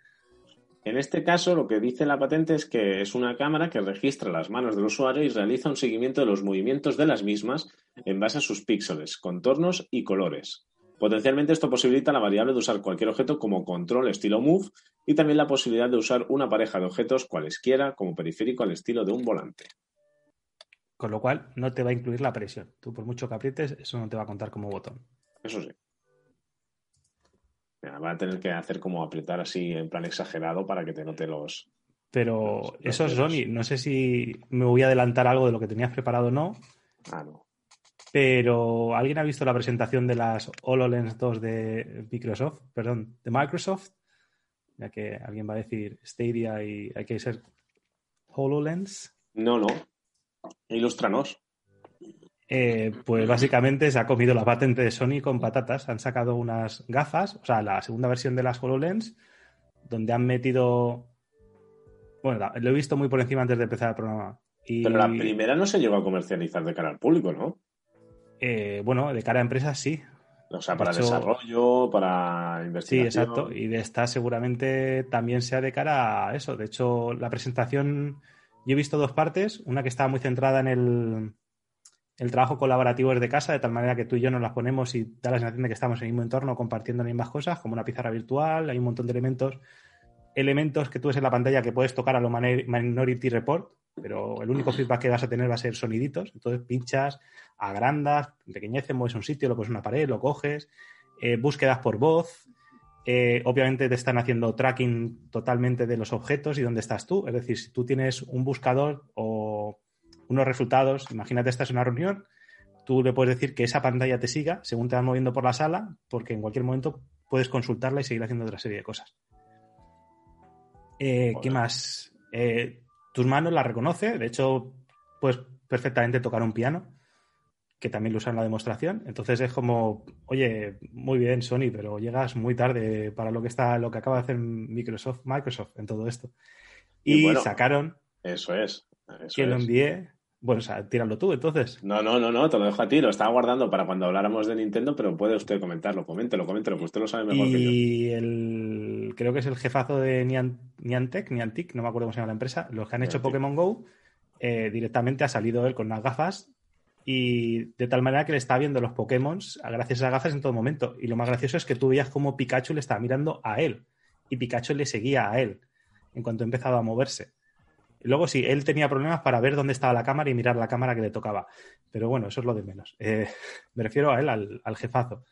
En este caso, lo que dice la patente es que es una cámara que registra las manos del usuario y realiza un seguimiento de los movimientos de las mismas en base a sus píxeles, contornos y colores. Potencialmente esto posibilita la variable de usar cualquier objeto como control estilo move y también la posibilidad de usar una pareja de objetos cualesquiera como periférico al estilo de un volante. Con lo cual no te va a incluir la presión. Tú por mucho que aprietes, eso no te va a contar como botón. Eso sí. Mira, Va a tener que hacer como apretar así en plan exagerado para que te note los... Pero eso es. Sony. No sé si me voy a adelantar algo de lo que tenías preparado o no, Ah, no. Pero ¿alguien ha visto la presentación de las HoloLens 2 de Microsoft? Perdón, de Microsoft. Ya que alguien va a decir Stadia y hay que ser HoloLens. No, no. Ilústranos. Eh, pues básicamente se ha comido la patente de Sony con patatas. Han sacado unas gafas, o sea, la segunda versión de las HoloLens, donde han metido. Bueno, lo he visto muy por encima antes de empezar el programa. Y, Pero la primera no se llegó a comercializar de cara al público, ¿no? Eh, bueno, de cara a empresas sí. O sea, De para hecho- desarrollo, para Sí, investigación. exacto. Y de esta seguramente también sea de cara a eso. De hecho, la presentación, yo he visto dos partes. Una que estaba muy centrada en el, el trabajo colaborativo desde casa, de tal manera que tú y yo nos las ponemos y da la sensación de que estamos en el mismo entorno compartiendo las mismas cosas, como una pizarra virtual. Hay un montón de elementos. Elementos que tú ves en la pantalla que puedes tocar a lo Minority Report, pero el único feedback que vas a tener va a ser soniditos. Entonces pinchas, agrandas, empequeñeces, mueves un sitio, lo pones en una pared, lo coges, eh, búsquedas por voz. eh, obviamente te están haciendo tracking totalmente de los objetos y dónde estás tú. Es decir, si tú tienes un buscador o unos resultados, imagínate estás en una reunión, tú le puedes decir que esa pantalla te siga según te vas moviendo por la sala, porque en cualquier momento puedes consultarla y seguir haciendo otra serie de cosas. Eh, ¿Qué más? Eh, tus manos las reconoce, de hecho, puedes perfectamente tocar un piano, que también lo usan en la demostración. Entonces es como, oye, muy bien, Sony, pero llegas muy tarde para lo que está, lo que acaba de hacer Microsoft, Microsoft en todo esto. Y Y bueno, sacaron Eso es. eso que lo envié. Bueno, o sea, tíralo tú, entonces. No, no, no, no, te lo dejo a ti. Lo estaba guardando para cuando habláramos de Nintendo, pero puede usted comentarlo. Coméntelo, coméntelo, pues usted lo sabe mejor que yo. Y el, creo que es el jefazo de Nian- Niantic, Niantic, no me acuerdo cómo se llama la empresa, los que han hecho. Pokémon Go, eh, directamente ha salido él con unas gafas y de tal manera que le está viendo los Pokémon gracias a esas gafas en todo momento. Y lo más gracioso es que tú veías como Pikachu le estaba mirando a él y Pikachu le seguía a él en cuanto ha empezado a moverse. Luego sí, él tenía problemas para ver dónde estaba la cámara y mirar la cámara que le tocaba. Pero bueno, eso es lo de menos. Eh, me refiero a él, al, al jefazo.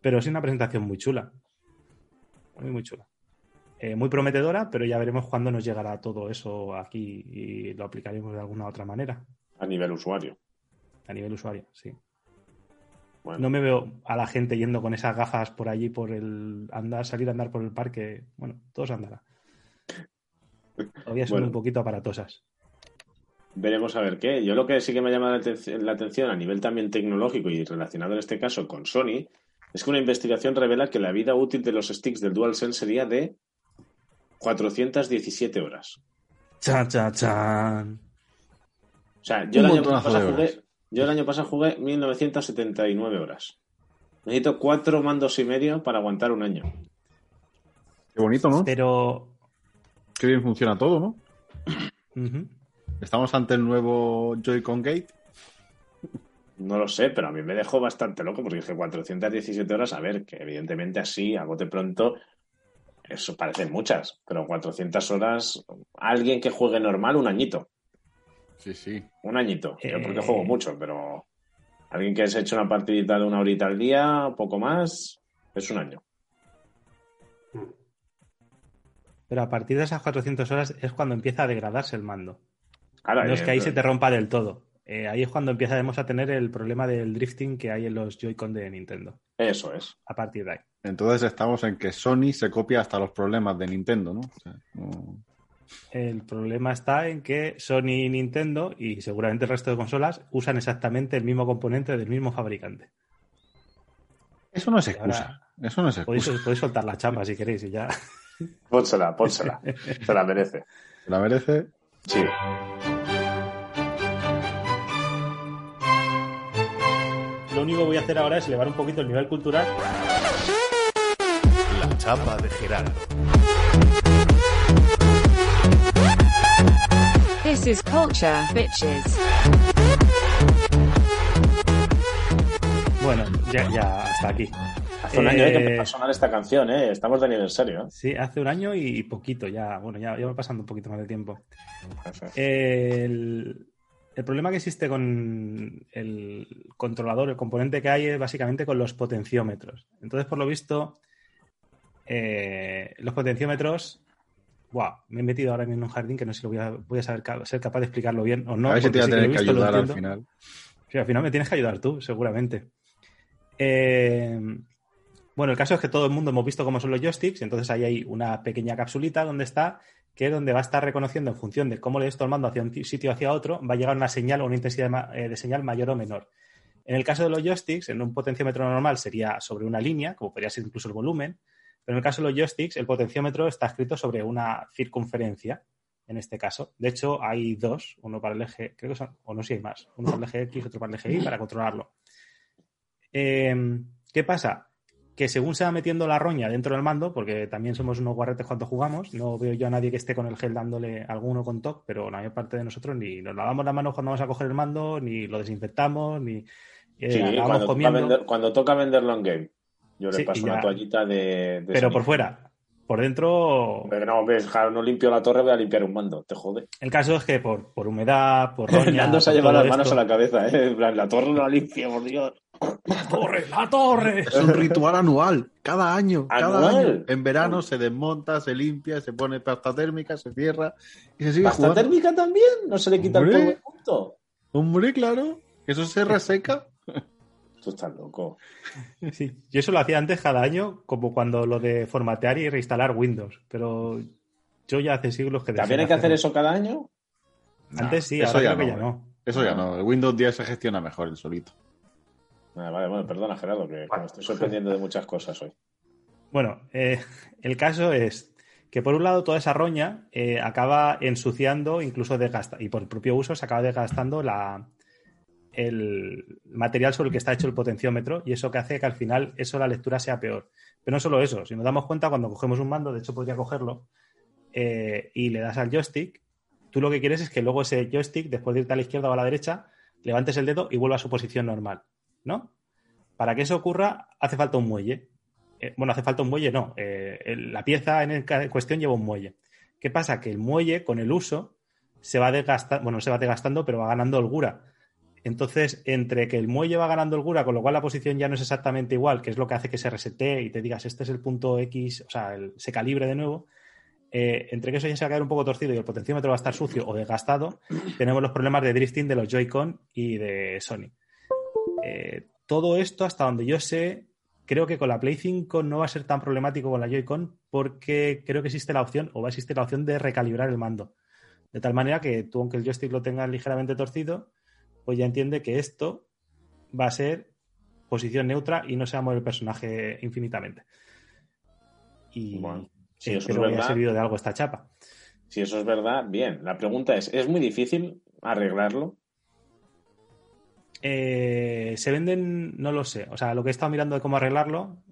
Pero es una presentación muy chula. Muy, muy chula. Eh, muy prometedora, pero ya veremos cuándo nos llegará todo eso aquí y lo aplicaremos de alguna otra manera A nivel usuario. a nivel usuario, sí. Bueno, No me veo a la gente yendo con esas gafas por allí, por el andar, salir a andar por el parque. Bueno, todos andará. Todavía son Bueno. un poquito aparatosas. veremos a ver qué. Yo lo que sí que me llama la atención, la atención a nivel también tecnológico y relacionado en este caso con Sony es que una investigación revela que la vida útil de los sticks del DualSense sería de 417 horas. Chan, chan, chan. O sea, yo el, año pasado jugué, yo el año pasado jugué 1979 horas. Necesito cuatro mandos y medio para aguantar un año. Qué bonito, ¿no? Pero. Qué bien funciona todo, ¿no? Estamos ante el nuevo Joy-Con Gate. No lo sé, pero a mí me dejó bastante loco porque dije 417 horas. A ver, que evidentemente así, a bote pronto, eso parecen muchas, pero 400 horas, alguien que juegue normal, un añito. Sí, sí. Un añito. Yo porque Eh. juego mucho, pero alguien que se eche una partidita de una horita al día, poco más, es un año. Pero a partir de esas 400 horas es cuando empieza a degradarse el mando. Ahora, No es que ahí eh, se te rompa del todo. Eh, ahí es cuando empezaremos a tener el problema del drifting que hay en los Joy-Con de Nintendo. Eso es. A partir de ahí. Entonces estamos en que Sony se copia hasta los problemas de Nintendo, ¿no? O sea, no- El problema está en que Sony y Nintendo, y seguramente el resto de consolas, usan exactamente el mismo componente del mismo fabricante. Eso no es excusa. ahora Eso no es podéis, excusa. podéis soltar la chamba si queréis y ya. Pónsela, pónsela. Se la merece. Se la merece. Sí. Lo único que voy a hacer ahora es elevar un poquito el nivel cultural. Chapa de Gerardo. This is culture, bitches. Bueno, ya, ya hasta aquí. Hace un año eh, que Eh, empezó a sonar esta canción, ¿eh? Estamos de aniversario. Sí, hace un año y poquito ya. Bueno, ya, ya va pasando un poquito más de tiempo. El, el problema que existe con el controlador, el componente que hay es básicamente con los potenciómetros. Entonces, por lo visto, eh, los potenciómetros. Wow, me he metido ahora mismo en un jardín que no sé si lo voy a, voy a saber, ca- ser capaz de explicarlo bien o no. a ver si te voy a tener que ayudar al final. Sí, al final me tienes que ayudar tú, seguramente. Eh, bueno, el caso es que todo el mundo hemos visto cómo son los joysticks, y entonces ahí hay una pequeña capsulita donde está, que es donde va a estar reconociendo en función de cómo le des todo el mando hacia un sitio o hacia otro, va a llegar una señal o una intensidad de, eh, de señal mayor o menor. En el caso de los joysticks, en un potenciómetro normal sería sobre una línea, como podría ser incluso el volumen, pero en el caso de los joysticks, el potenciómetro está escrito sobre una circunferencia, en este caso. De hecho, hay dos, uno para el eje, creo que son, o no sé si hay más, uno para el eje X, otro para el eje Y, para controlarlo. Eh, ¿Qué pasa? Que según se va metiendo la roña dentro del mando, porque también somos unos guarretes cuando jugamos, no veo yo a nadie que esté con el gel dándole alguno con TOC, pero la mayor parte de nosotros ni nos lavamos las manos cuando vamos a coger el mando, ni lo desinfectamos, ni eh, Sí, toca, comiendo. vender, cuando toca venderlo en game. Yo le Sí, paso una toallita de. de Pero por fuera. Por dentro, Pero no, ves, no limpio la torre, voy a limpiar un mando, te jode. el caso es que por, por humedad, por roña. Fernando se ha llevado las manos esto- a la cabeza, ¿eh? En plan, La torre no la limpia, por Dios. ¡La torre! ¡La torre! Es un ritual anual, cada año, cada ¿Anual? año. En verano se desmonta, se limpia, se pone pasta térmica, se cierra y se sigue ¿Pasta jugando. térmica también? ¿No se le quita el Hombre. polvo de punto? Hombre, claro, eso se reseca. Tú estás loco. Sí, yo eso lo hacía antes cada año, como cuando lo de formatear y reinstalar Windows. Pero yo ya hace siglos que ¿También hay que hacer eso cada año? Antes sí, eso ahora ya creo que no, ya no. Eso ya no, el Windows 10 se gestiona mejor el solito. Ah, vale, bueno, perdona, Gerardo, que, que me estoy sorprendiendo de muchas cosas hoy. Bueno, eh, el caso es que por un lado toda esa roña eh, acaba ensuciando, incluso desgasta, y por el propio uso se acaba desgastando la, el material sobre el que está hecho el potenciómetro y eso que hace que al final eso la lectura sea peor. Pero no solo eso, si nos damos cuenta cuando cogemos un mando, de hecho podría cogerlo, eh, y le das al joystick, tú lo que quieres es que luego ese joystick, después de irte a la izquierda o a la derecha, levantes el dedo y vuelva a su posición normal, ¿no? Para que eso ocurra hace falta un muelle. Eh, bueno, hace falta un muelle, no. Eh, la pieza en, cuestión lleva un muelle. ¿Qué pasa? Que el muelle, con el uso, se va desgastando, bueno, no se va desgastando, pero va ganando holgura. Entonces, entre que el muelle va ganando holgura, con lo cual la posición ya no es exactamente igual, que es lo que hace que se resete y te digas, este es el punto X, o sea, el- se calibre de nuevo, eh, entre que eso ya se va a quedar un poco torcido y el potenciómetro va a estar sucio o desgastado, tenemos los problemas de drifting de los Joy-Con y de Sony. Eh, todo esto, hasta donde yo sé, creo que con la Play 5 no va a ser tan problemático con la Joy-Con porque creo que existe la opción, o va a existir la opción de recalibrar el mando. De tal manera que tú, aunque el joystick lo tengas ligeramente torcido, pues ya entiende que esto va a ser posición neutra y no se va a mover el personaje infinitamente. Y Bueno, si eh, eso es que haya verdad. servido de algo esta chapa. Si eso es verdad, bien. La pregunta es, ¿es muy difícil arreglarlo? Eh, se venden, no lo sé. O sea, lo que he estado mirando de cómo arreglarlo,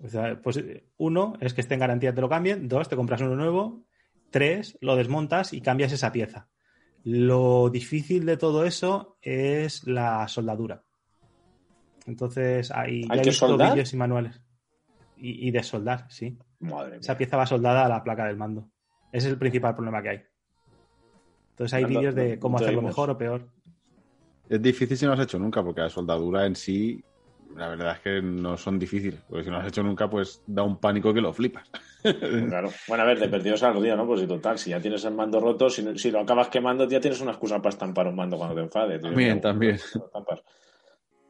pues uno es que esté en garantía, te lo cambien. Dos, te compras uno nuevo. Tres, lo desmontas y cambias esa pieza. Lo difícil de todo eso es la soldadura. Entonces, hay, ¿Hay ya he que visto soldar? vídeos y manuales. Y, y de soldar, sí. Madre mía. Esa pieza va soldada a la placa del mando. Ese es el principal problema que hay. Entonces hay vídeos de cómo hacerlo mejor o peor. Es difícil si no lo has hecho nunca, porque la soldadura en sí, la verdad es que no son difíciles. Porque si no lo has hecho nunca, pues da un pánico que lo flipas. Claro. Bueno, a ver, de perdidos al día, ¿no? Pues y total, si ya tienes el mando roto, si, lo acabas quemando, ya tienes una excusa para estampar un mando cuando te enfades. También, también. estampas.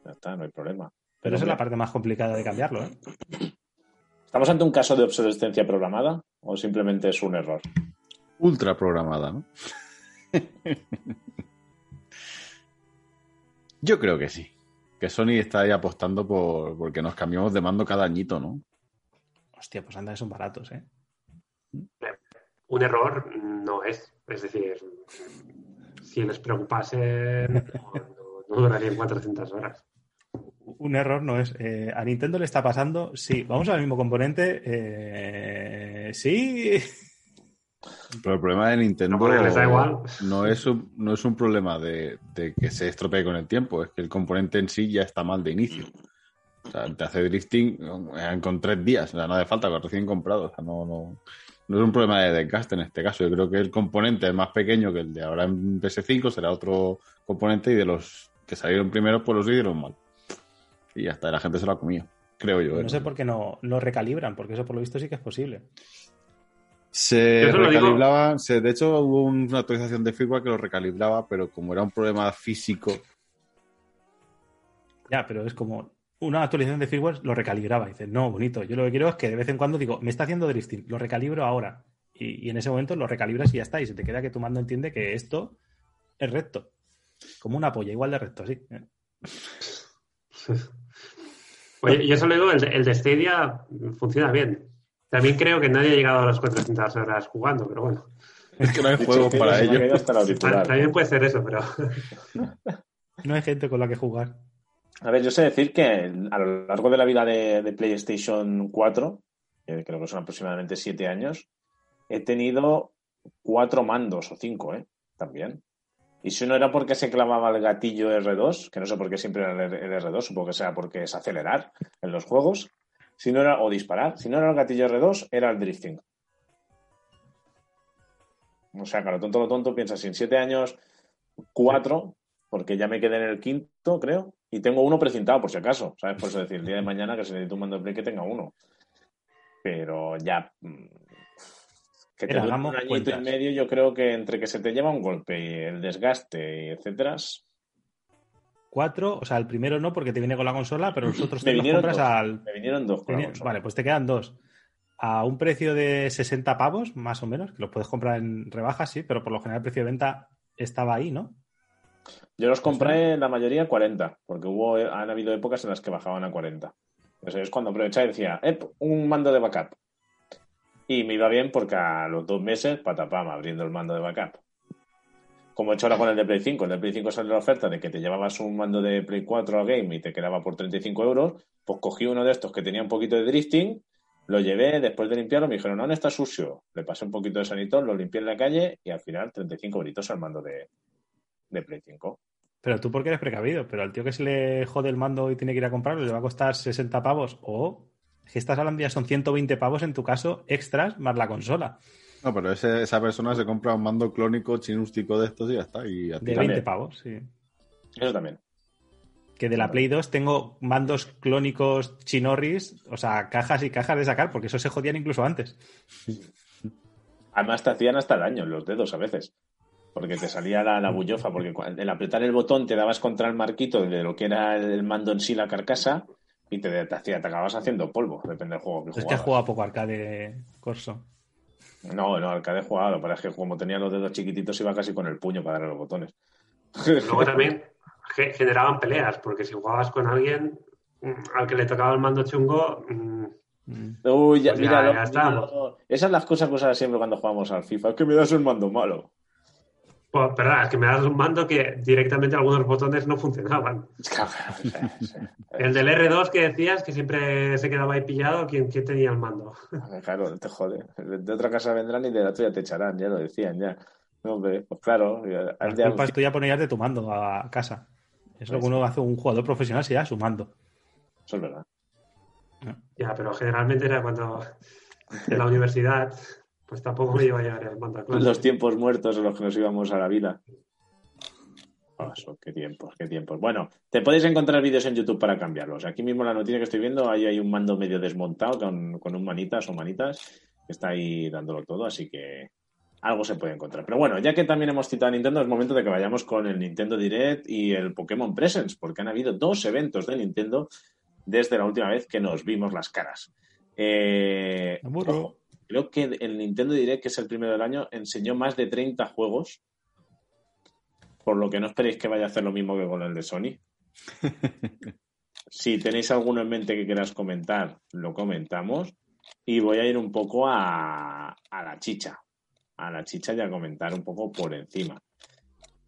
Ya está, no hay problema. Pero esa es la parte más complicada de cambiarlo. ¿eh? ¿Estamos ante un caso de obsolescencia programada o simplemente es un error? Ultra programada, ¿no? Yo creo que sí. Que Sony está ahí apostando por porque nos cambiamos de mando cada añito, ¿no? Hostia, pues anda que son baratos, ¿eh? Un error no es. Es decir, si les preocupase, no, no- no durarían 400 horas. Un error no es. eh, a Nintendo le está pasando, sí, vamos al mismo componente, eh, sí. Pero el problema de Nintendo No, porque les da igual. no es un, no es un problema de, de que se estropee con el tiempo, es que el componente en sí ya está mal de inicio. O sea, te hace drifting eh, con tres días, o sea, no hace falta, con recién comprado. O sea, no, no, no es un problema de desgaste en este caso. Yo creo que el componente es más pequeño que el de ahora en PS5, será otro componente y de los que salieron primero, pues los hicieron mal. Y ya está, la gente se lo ha comido, creo yo. ¿eh? No sé por qué no lo recalibran, porque eso por lo visto sí que es posible. Se digo. recalibraba, se, de hecho hubo una actualización de firmware que lo recalibraba, pero como era un problema físico, Ya, pero es como una actualización de firmware lo recalibraba. Y dices, no, bonito. Yo lo que quiero es que de vez en cuando digo, me está haciendo drifting, lo recalibro ahora. Y, y en ese momento lo recalibras y ya está. Y se te queda que tu mando entiende que esto es recto. Como una polla, igual de recto, sí. ¿eh? Oye, yo solo digo, el de, el de Stadia funciona bien. También creo que nadie ha llegado a las 400 horas jugando, pero bueno. es que no hay juego que para ello. auricular. También puede ser eso, pero No hay gente con la que jugar. A ver, yo sé decir que a lo largo de la vida de, de PlayStation 4, que creo que son aproximadamente siete años, he tenido cuatro mandos o cinco, ¿eh? También. Y si no era porque se clavaba el gatillo R2, que no sé por qué siempre era el el R2, supongo que sea porque es acelerar en los juegos, si no era, o disparar, si no era el gatillo R2, era el drifting. O sea, claro, tonto lo tonto, piensa, si en siete años, cuatro, porque ya me quedé en el quinto, creo, y tengo uno precintado por si acaso, ¿sabes? Por eso decir, el día de mañana que se necesita un mando de play que tenga uno. Pero ya. mm, Que te un añito y medio, yo creo que entre que se te lleva un golpe y el desgaste, y etcétera. Cuatro, o sea, el primero no porque te viene con la consola, pero los otros te los compras dos. al. Me vinieron dos con la Tenía- consola. Vale, pues te quedan dos. A un precio de 60 pavos, más o menos, que los puedes comprar en rebajas, sí, pero por lo general el precio de venta estaba ahí, ¿no? Yo los compré la mayoría a 40, porque hubo, han habido épocas en las que bajaban a 40. Eso es cuando aprovechaba y decía, "Ep, un mando de backup. Y me iba bien porque a los dos meses, patapam, abriendo el mando de backup. Como he hecho ahora con el de Play 5. El de Play 5 salió la oferta de que te llevabas un mando de Play 4 a Game y te quedaba por 35 euros. Pues cogí uno de estos que tenía un poquito de drifting, lo llevé, después de limpiarlo me dijeron, no, no está sucio. Le pasé un poquito de sanitón, lo limpié en la calle y al final 35 euritos al mando de, Play 5. Pero tú porque eres precavido, pero al tío que se le jode el mando y tiene que ir a comprarlo le va a costar 60 pavos o que estás hablando ya son 120 pavos en tu caso extras más la consola No, pero ese- esa persona se compra un mando clónico chinústico de estos y ya está. Y a ti de también. 20 pavos, sí. Eso también. Que de la Play 2 tengo mandos clónicos chinorris, o sea, cajas y cajas de sacar, porque esos se jodían incluso antes. Además te hacían hasta daño en los dedos a veces. Porque te salía la, la bullofa, porque el apretar el botón te dabas contra el marquito de lo que era el mando en sí, la carcasa, Y te, te, hacía- te acabas haciendo polvo, depende del juego que Es que jugado poco arcade Corso. No, no, arcade he jugado, pero es que como tenía los dedos chiquititos iba casi con el puño para darle los botones. Luego también ge- generaban peleas, porque si jugabas con alguien mm, al que le tocaba el mando chungo, mm. Uy, ya, Pues ya-. Esas son las cosas que usas siempre cuando jugamos al FIFA. Es que me das un mando malo. Pues, perdón, es que me das un mando que directamente algunos botones no funcionaban. El del R2 que decías, que siempre se quedaba ahí pillado, ¿quién, quién tenía el mando? Claro, te jode. De otra casa vendrán y de la tuya te echarán, ya lo decían, ya. No, hombre, pues claro. ya- La ya- culpa es tuya por no llevarte tu mando a casa. Es lo que uno hace un jugador profesional, se lleva su mando. Eso es verdad. Ya, pero generalmente era cuando en la universidad, pues tampoco me iba a llevar a clase. Los tiempos muertos en los que nos íbamos a la vida. Oh, eso, qué tiempos, qué tiempos. Bueno, te podéis encontrar vídeos en YouTube para cambiarlos. Aquí mismo la noticia que estoy viendo, ahí hay un mando medio desmontado con, con un manitas o manitas que está ahí dándolo todo, así que algo se puede encontrar. Pero bueno, ya que también hemos citado a Nintendo, es momento de que vayamos con el Nintendo Direct y el Pokémon Presents, porque han habido dos eventos de Nintendo desde la última vez que nos vimos las caras. Eh, ojo, creo que el Nintendo Direct, que es el primero del año, enseñó más de 30 juegos. Por lo que no esperéis que vaya a hacer lo mismo que con el de Sony. si tenéis alguno en mente que quieras comentar, lo comentamos. Y voy a ir un poco a, a la chicha. A la chicha y a comentar un poco por encima.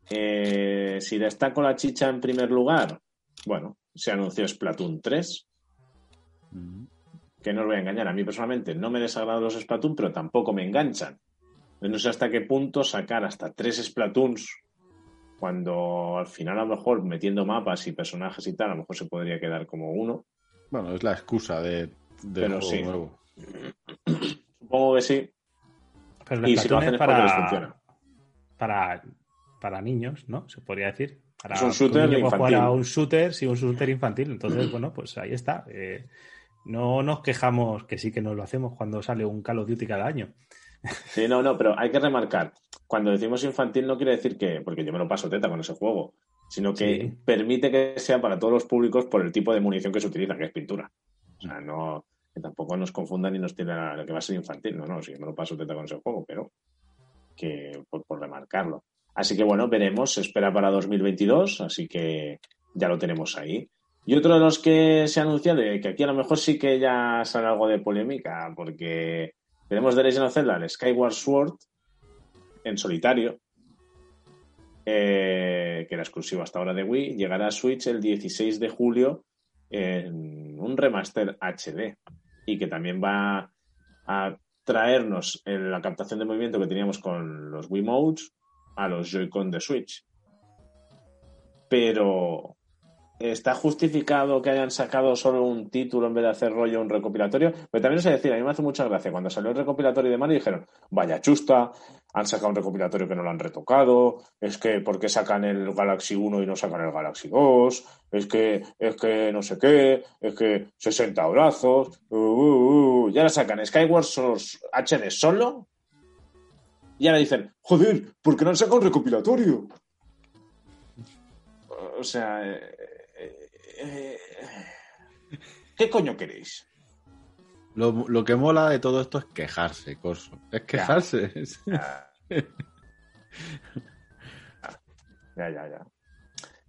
Eh, si destaco la chicha en primer lugar, bueno, se anunció Splatoon 3 Mm. Que no os voy a engañar, a mí personalmente no me desagradan los Splatoon, pero tampoco me enganchan. No sé hasta qué punto sacar hasta tres Splatoons cuando al final a lo mejor metiendo mapas y personajes y tal, a lo mejor se podría quedar como uno. Bueno, es la excusa de, de Pero juego sí. nuevo. Supongo que sí. Pero Y si lo hacen es es porque les para, funciona. para, para niños, ¿no? Se podría decir. Para Es un shooter infantil. jugar a un shooter, sí, un shooter infantil. Entonces, bueno, pues ahí está. Eh, no nos quejamos, que sí que nos lo hacemos cuando sale un Call of Duty cada año. Sí, no, no, pero hay que remarcar. Cuando decimos infantil no quiere decir que, porque yo me lo paso teta con ese juego, sino que Sí. permite que sea para todos los públicos por el tipo de munición que se utiliza, que es pintura. O sea, no, que tampoco nos confundan y nos tiren a lo que va a ser infantil. No, no, sí, me lo paso teta con ese juego, pero que por, por remarcarlo. Así que bueno, veremos, se espera para 2022, así que ya lo tenemos ahí. Y otro de los que se anuncia de que aquí a lo mejor sí que ya sale algo de polémica, porque tenemos The Legend of Zelda, el Skyward Sword, en solitario, eh, que era exclusivo hasta ahora de Wii, llegará a Switch el 16 de julio en un remaster HD y que también va a traernos la captación de movimiento que teníamos con los Wii Modes a los Joy-Con de Switch. Pero ¿está justificado que hayan sacado solo un título en vez de hacer rollo un recopilatorio? Pero también os he de decir, a mí me hace mucha gracia. Cuando salió el recopilatorio de Mario dijeron, vaya chusta, han sacado un recopilatorio que no lo han retocado, es que ¿por qué sacan el Galaxy 1 y no sacan el Galaxy 2? Es que, es que no sé qué, es que 60 brazos, uh, uh, uh. y ahora sacan Skyward Sword HD solo y ahora dicen, joder, ¿por qué no han sacado un recopilatorio? O sea, eh, eh, ¿qué coño queréis? Lo, lo que mola de todo esto es quejarse, Corso. Es quejarse. Ya, ya, ya.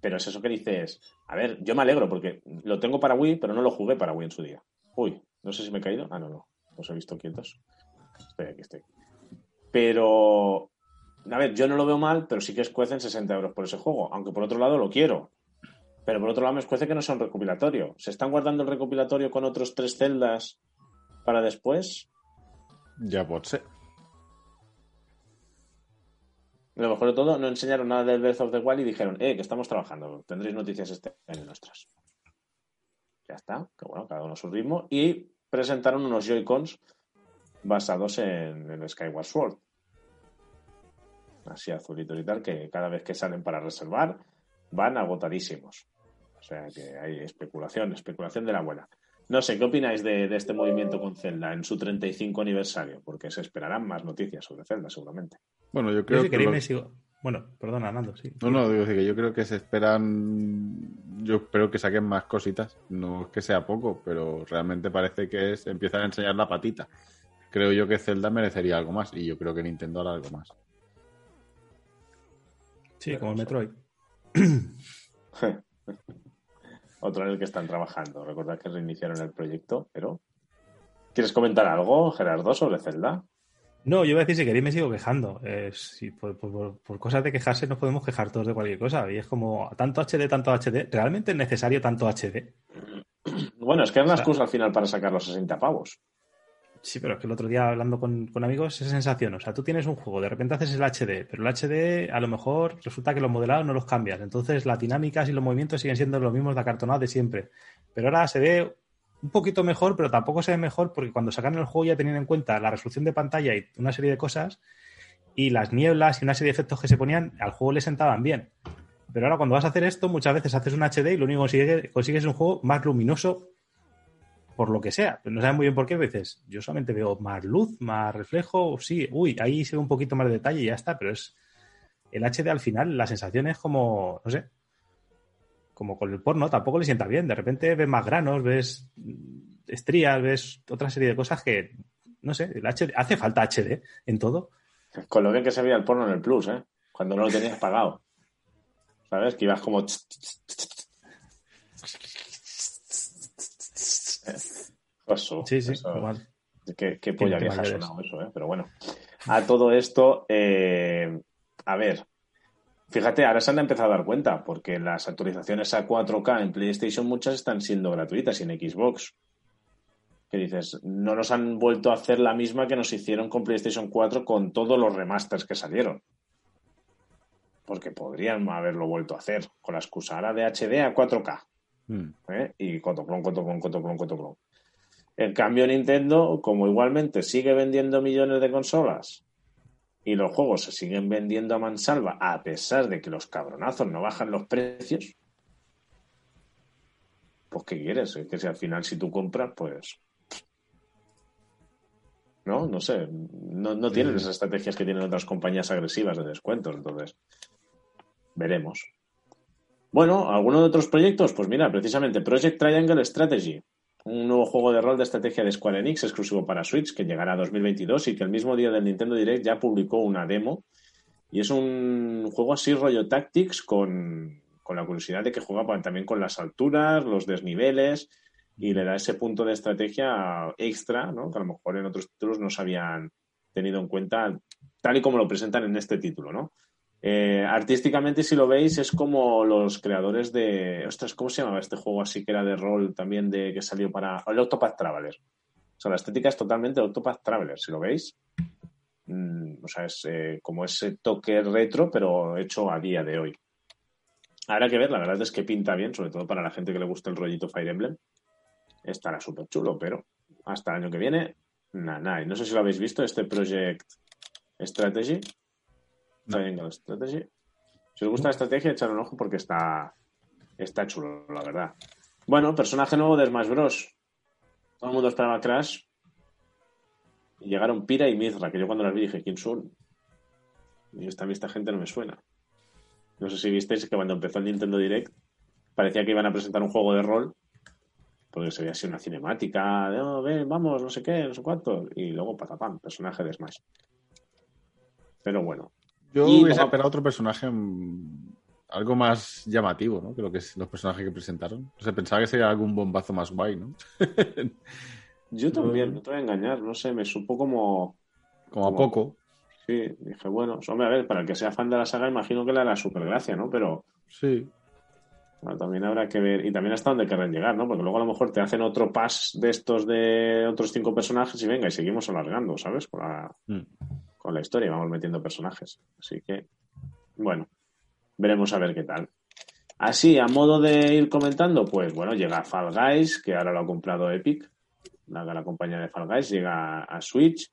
Pero es eso que dices. A ver, yo me alegro porque lo tengo para Wii, pero no lo jugué para Wii en su día. Uy, no sé si me he caído. Ah, no, no. Los he visto quietos. Estoy aquí, estoy. Pero, a ver, yo no lo veo mal, pero sí que escuecen 60 euros por ese juego. Aunque por otro lado lo quiero. Pero por otro lado me escuece que no un recopilatorio. ¿Se están guardando el recopilatorio con otros tres celdas para después? ya pot ser. Lo mejor de todo, no enseñaron nada del Breath of the Wild y dijeron, eh, que estamos trabajando, tendréis noticias este año nuestras. Ya está, que bueno, cada uno a su ritmo. Y presentaron unos Joy-Cons basados en el Skyward Sword. Así azulitos y tal, que cada vez que salen para reservar van agotadísimos. O sea que hay especulación, especulación de la buena. No sé, ¿qué opináis de, de este movimiento con Zelda en su 35 aniversario? Porque se esperarán más noticias sobre Zelda, seguramente. Bueno, yo Yo, creo si que queréis, lo- me sigo, Bueno, perdona, Nando, sí. No, no, digo que yo creo que se esperan. Yo espero que saquen más cositas. No es que sea poco, pero realmente parece que es empiezan a enseñar la patita. Creo yo que Zelda merecería algo más y yo creo que Nintendo hará algo más. Sí, como el Metroid. Otro en el que están trabajando. Recordad que reiniciaron el proyecto, pero. ¿Quieres comentar algo, Gerardo, sobre Zelda? No, yo voy a decir, si queréis me sigo quejando. Eh, si por, por- por cosas de quejarse nos podemos quejar todos de cualquier cosa. Y es como, tanto HD, tanto HD. ¿Realmente es necesario tanto HD? Bueno, es que es una excusa al final para sacar los 60 pavos. Sí, pero es que el otro día hablando con, con amigos, esa sensación. O sea, tú tienes un juego, de repente haces el HD, pero el HD a lo mejor resulta que los modelados no los cambias. Entonces las dinámicas y los movimientos siguen siendo los mismos de acartonados de siempre. Pero ahora se ve un poquito mejor, pero tampoco se ve mejor porque cuando sacaron el juego ya tenían en cuenta la resolución de pantalla y una serie de cosas y las nieblas y una serie de efectos que se ponían al juego le sentaban bien. Pero ahora cuando vas a hacer esto, muchas veces haces un HD y lo único que consigue- consigues es un juego más luminoso por lo que sea. No sabes muy bien por qué. pero dices, yo solamente veo más luz, más reflejo. Sí, uy, ahí se ve un poquito más de detalle y ya está. Pero es el HD al final, la sensación es como, no sé, como con el porno, tampoco le sienta bien. De repente ves más granos, ves mm, estrías, ves otra serie de cosas que, no sé, el HD, hace falta HD en todo. Con lo bien que se veía el porno en el Plus, ¿eh? Cuando no lo tenías pagado. ¿Sabes? Que ibas como... Eso, Sí, sí, eso. igual. Qué, qué polla vieja ha sonado eso, ¿eh? Pero bueno. A todo esto, eh, a ver. Fíjate, ahora se han empezado a dar cuenta, porque las actualizaciones a 4K en PlayStation muchas están siendo gratuitas y en Xbox. Que dices, no nos han vuelto a hacer la misma que nos hicieron con PlayStation 4 con todos los remasters que salieron. Porque podrían haberlo vuelto a hacer con la excusa ahora de HD a 4K. Mm. ¿eh? Y cotoplón, cotoplón, cotoplón, cotoplón. En cambio, Nintendo, como igualmente sigue vendiendo millones de consolas y los juegos se siguen vendiendo a mansalva, a pesar de que los cabronazos no bajan los precios, pues ¿qué quieres? Es que si al final si tú compras, pues... No, no sé. No, no tienen esas estrategias que tienen otras compañías agresivas de descuentos, entonces veremos. Bueno, ¿alguno de otros proyectos? Pues mira, precisamente Project Triangle Strategy, un nuevo juego de rol de estrategia de Square Enix exclusivo para Switch que llegará a 2022 y que el mismo día del Nintendo Direct ya publicó una demo. Y es un juego así rollo Tactics con, con la curiosidad de que juega también con las alturas, los desniveles y le da ese punto de estrategia extra, ¿no? que a lo mejor en otros títulos no se habían tenido en cuenta tal y como lo presentan en este título, ¿no? Eh, artísticamente, si lo veis, es como los creadores de. Ostras, ¿cómo se llamaba este juego así que era de rol también de que salió para. El Octopath Traveler. O sea, la estética es totalmente Octopath Traveler, si lo veis. Mm, o sea, es eh, como ese toque retro, pero hecho a día de hoy. Habrá que ver, la verdad es que pinta bien, sobre todo para la gente que le gusta el rollito Fire Emblem. Estará súper chulo, pero hasta el año que viene, nada. Y no sé si lo habéis visto, este Project Strategy. Si os gusta la estrategia, echar un ojo porque está, está chulo, la verdad. Bueno, personaje nuevo de Smash Bros. Todo el mundo esperaba Crash. Y llegaron Pira y Mizra, que yo cuando las vi dije, ¿quién son? Y esta, esta gente no me suena. No sé si visteis que cuando empezó el Nintendo Direct parecía que iban a presentar un juego de rol porque se veía así una cinemática de, "Oh, vamos, no sé qué, no sé cuánto. Y luego, patapam, personaje de Smash. Pero bueno, Yo Y hubiese esperado otro personaje mm, algo más llamativo, ¿no? Que lo que es los personajes que presentaron. O sea, pensaba que sería algún bombazo más guay, ¿no? yo también, no te voy a engañar, no sé, me supo como. Como a poco. Sí, dije, bueno, hombre, a ver, para el que sea fan de la saga, imagino que le hará super gracia, ¿no? Pero Sí. bueno, también habrá que ver, y también hasta dónde querrán llegar, ¿no? Porque luego a lo mejor te hacen otro pass de estos de otros cinco personajes y venga, y seguimos alargando, ¿sabes? Con la, Mm. Con la historia, vamos metiendo personajes. Así que, bueno, veremos a ver qué tal. Así, a modo de ir comentando, pues bueno, llega Fall Guys, que ahora lo ha comprado Epic, la, la compañía de Fall Guys, llega a Switch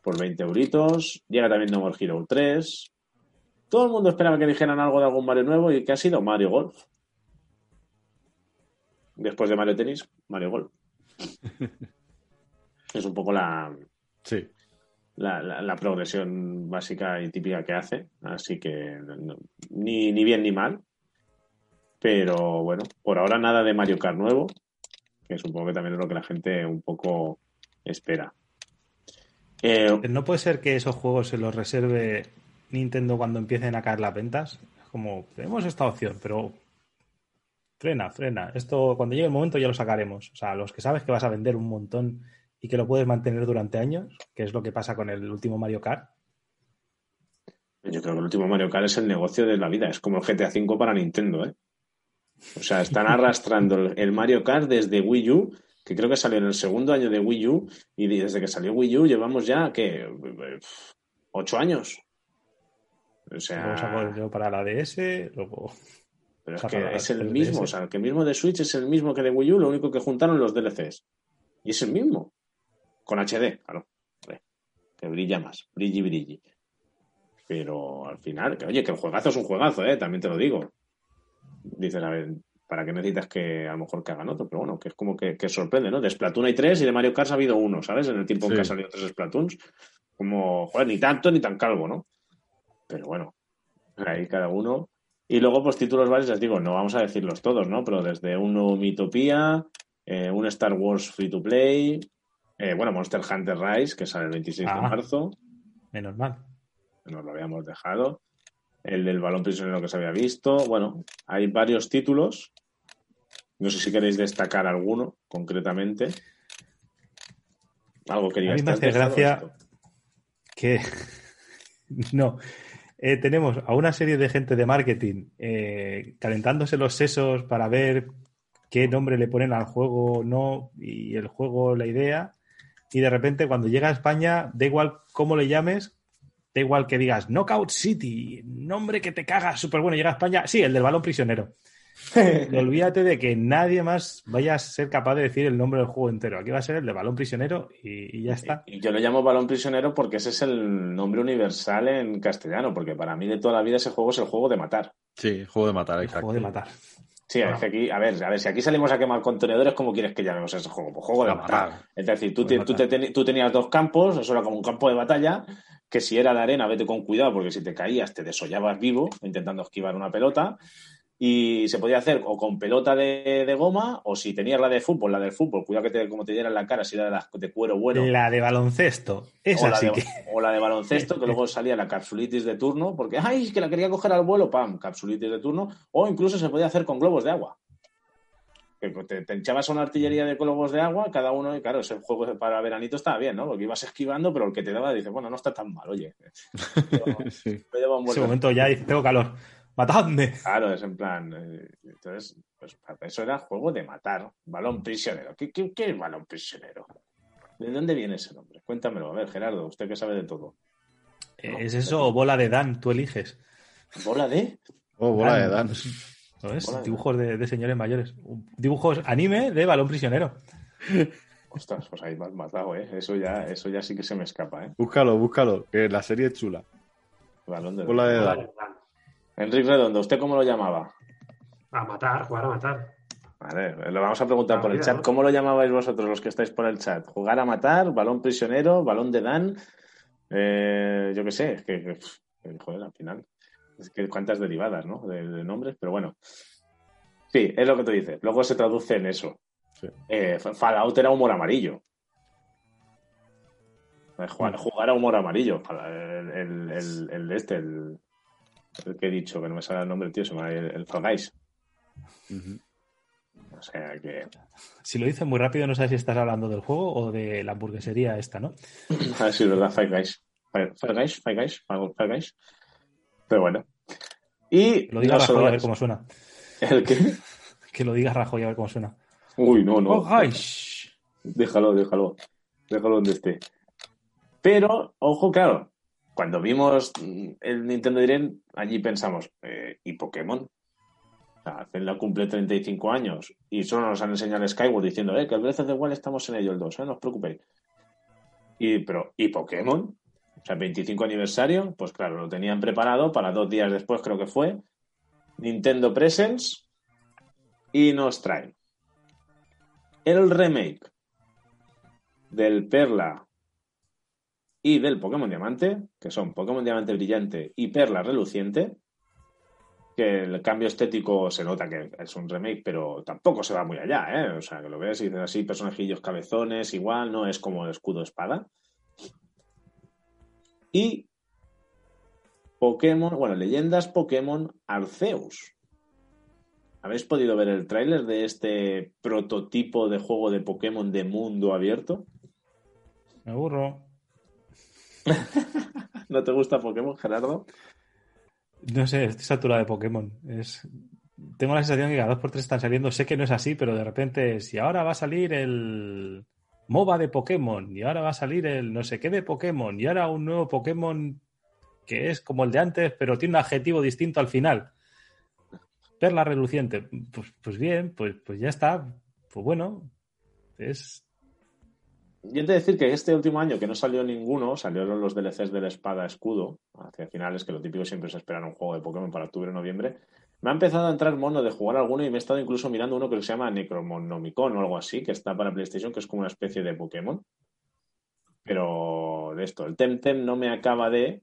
por 20 euritos, llega también No More Hero 3. Todo el mundo esperaba que dijeran algo de algún Mario nuevo y que ha sido Mario Golf. Después de Mario Tennis, Mario Golf. es un poco la, Sí. La, la- la progresión básica y típica que hace, así que ni, ni bien ni mal. Pero bueno, por ahora nada de Mario Kart nuevo, que supongo que también es lo que la gente un poco espera. Eh, No puede ser que esos juegos se los reserve Nintendo cuando empiecen a caer las ventas. Como, tenemos esta opción, pero frena, frena. Esto cuando llegue el momento ya lo sacaremos. O sea, los que sabes que vas a vender un montón y que lo puedes mantener durante años, que es lo que pasa con el último Mario Kart. Yo creo que el último Mario Kart es el negocio de la vida. Es como el GTA V para Nintendo, ¿eh? O sea, están arrastrando el- Mario Kart desde Wii U, que creo que salió en el segundo año de Wii U, y desde que salió Wii U llevamos ya, ¿qué? ¿Ocho años? O Luego saco sea, yo para la DS, luego... pero es que es el 3DS. mismo. O sea, el que mismo de Switch es el mismo que de Wii U, lo único que juntaron los DLCs. Y es el mismo. Con HD, claro. Que brilla más. Brilli, brilli. Pero al final, que, oye, que el juegazo es un juegazo, ¿eh? También te lo digo. Dices, a ver, ¿para qué necesitas que a lo mejor que hagan otro? Pero bueno, que es como que, que sorprende, ¿no? De Splatoon hay tres y de Mario Kart ha habido uno, ¿sabes? En el tiempo en que han salido tres Splatoons. Como, joder, ni tanto ni tan calvo, ¿no? Pero bueno, ahí cada uno. Y luego, pues títulos varios, les digo, no vamos a decirlos todos, ¿no? Pero desde un nuevo Mitopía, eh, un Star Wars Free to Play, eh, bueno, Monster Hunter Rise, que sale el 26 de Ah. marzo, Menos mal. nos lo habíamos dejado. El del balón prisionero que se había visto. Bueno, hay varios títulos. No sé si queréis destacar alguno concretamente. Algo A quería mí me hace gracia que no. Eh, tenemos a una serie de gente de marketing eh, calentándose los sesos para ver qué nombre le ponen al juego o no, y el juego, la idea, y de repente cuando llega a España, da igual cómo le llames, da igual que digas Knockout City, nombre que te cagas, súper bueno, llega a España, sí, el del balón prisionero. Y olvídate de que nadie más vaya a ser capaz de decir el nombre del juego entero. Aquí va a ser el de balón prisionero y, y ya está. Y yo lo llamo balón prisionero porque ese es el nombre universal en castellano, porque para mí de toda la vida ese juego es el juego de matar. Sí, juego de matar, El exacto. juego de matar. Sí, es que aquí, a ver, a ver, si aquí salimos a quemar contenedores, ¿cómo quieres que llamemos ese juego? Pues juego de A matar. matar. Es decir, tú, te- te tú tenías dos campos, eso era como un campo de batalla, que si era de arena, vete con cuidado, porque si te caías te desollabas vivo intentando esquivar una pelota. Y se podía hacer o con pelota de, de goma, o si tenías la de fútbol, la del fútbol, cuidado que te, como te diera en la cara, si era de, las de cuero bueno. La de baloncesto. O Esa la, sí de, que. o la de baloncesto, que luego salía la capsulitis de turno, porque, ay, que la quería coger al vuelo, pam, capsulitis de turno, o incluso se podía hacer con globos de agua. Que te, te hinchabas una artillería de globos de agua, cada uno, y claro, ese juego para veranito estaba bien, ¿no? Porque ibas esquivando, pero el que te daba dice, bueno, no está tan mal, oye. Sí. Me lleva un En buen ese momento ya dice, tengo calor. ¡Matadme! Claro, es en plan. eh, entonces, pues eso era juego de matar. Balón prisionero. ¿Qué, qué, qué es balón prisionero? ¿De dónde viene ese nombre? Cuéntamelo. A ver, Gerardo, usted que sabe de todo. Eh, ¿Es eso o bola de Dan? Tú eliges. ¿Bola de? Oh, bola de Dan. ¿No es? Bola de Dibujos de, de señores mayores. Dibujos anime de balón prisionero. Ostras, pues ahí me has matado, ¿eh? Eso ya, eso ya sí que se me escapa, ¿eh? Búscalo, búscalo, que la serie es chula. Balón de Bola de Dan. Enrique Redondo, ¿usted cómo lo llamaba? A matar, jugar a matar. Vale, lo vamos a preguntar por el chat. ¿Cómo lo llamabais vosotros los que estáis por el chat? ¿Jugar a matar? ¿Balón prisionero? ¿Balón de Dan? Eh, yo qué sé, es que, que, joder, al final. Es que cuántas derivadas, ¿no? De, de nombres, pero bueno. Sí, es lo que tú dices. Luego se traduce en eso. Sí. Eh, Fallout era humor amarillo. Eh, Jugar, jugar a humor amarillo. El, el, el, el de este, el, el que he dicho, que no me sale el nombre, tío, se me va el, el Fall Guys. Ujú. O sea que. Si lo dices muy rápido, no sabes si estás hablando del juego o de la hamburguesería esta, ¿no? A ver si es verdad, Five Guys. Five, Five Guys, Five Guys, Five Guys. Pero bueno. Y Que lo diga Rajoy a ver cómo suena. ¿El qué? Que lo diga Rajoy a ver cómo suena. Uy, no, no. ¡Oh, guys! Déjalo, déjalo. Déjalo donde esté. Pero, ojo, claro. Cuando vimos mm, el Nintendo Direct, allí pensamos, eh, ¿y Pokémon? O sea, Zelda cumple 35 años y solo nos han enseñado Skyward diciendo, eh, que Breath of the Wild estamos en ello el 2, eh, no os preocupéis. Y, pero, ¿y Pokémon? O sea, 25 aniversario, pues claro, lo tenían preparado para dos días después, creo que fue. Nintendo Presents y nos traen el remake del Perla y del Pokémon Diamante, que son Pokémon Diamante Brillante y Perla Reluciente, que el cambio estético se nota que es un remake, pero tampoco se va muy allá, ¿eh? O sea, que lo ves y dices así, personajillos cabezones, igual, no es como el escudo espada. Y Pokémon, bueno, leyendas Pokémon Arceus. ¿Habéis podido ver el tráiler de este prototipo de juego de Pokémon de mundo abierto? Me aburro. ¿No te gusta Pokémon, Gerardo? No sé, estoy saturado de Pokémon. Tengo la sensación que cada dos por tres están saliendo. Sé que no es así, pero de repente, si ahora va a salir el MOBA de Pokémon, y ahora va a salir el no sé qué de Pokémon, y ahora un nuevo Pokémon que es como el de antes, pero tiene un adjetivo distinto al final. Perla reluciente. Pues, pues bien, pues, pues ya está. Pues bueno, es Yo he de decir que este último año que no salió ninguno, salieron los DLCs de la espada escudo, hacia finales, que lo típico siempre es esperar un juego de Pokémon para octubre o noviembre. Me ha empezado a entrar mono de jugar alguno y me he estado incluso mirando uno que se llama Necromonomicon o algo así, que está para PlayStation, que es como una especie de Pokémon. Pero de esto, el Temtem no me acaba de.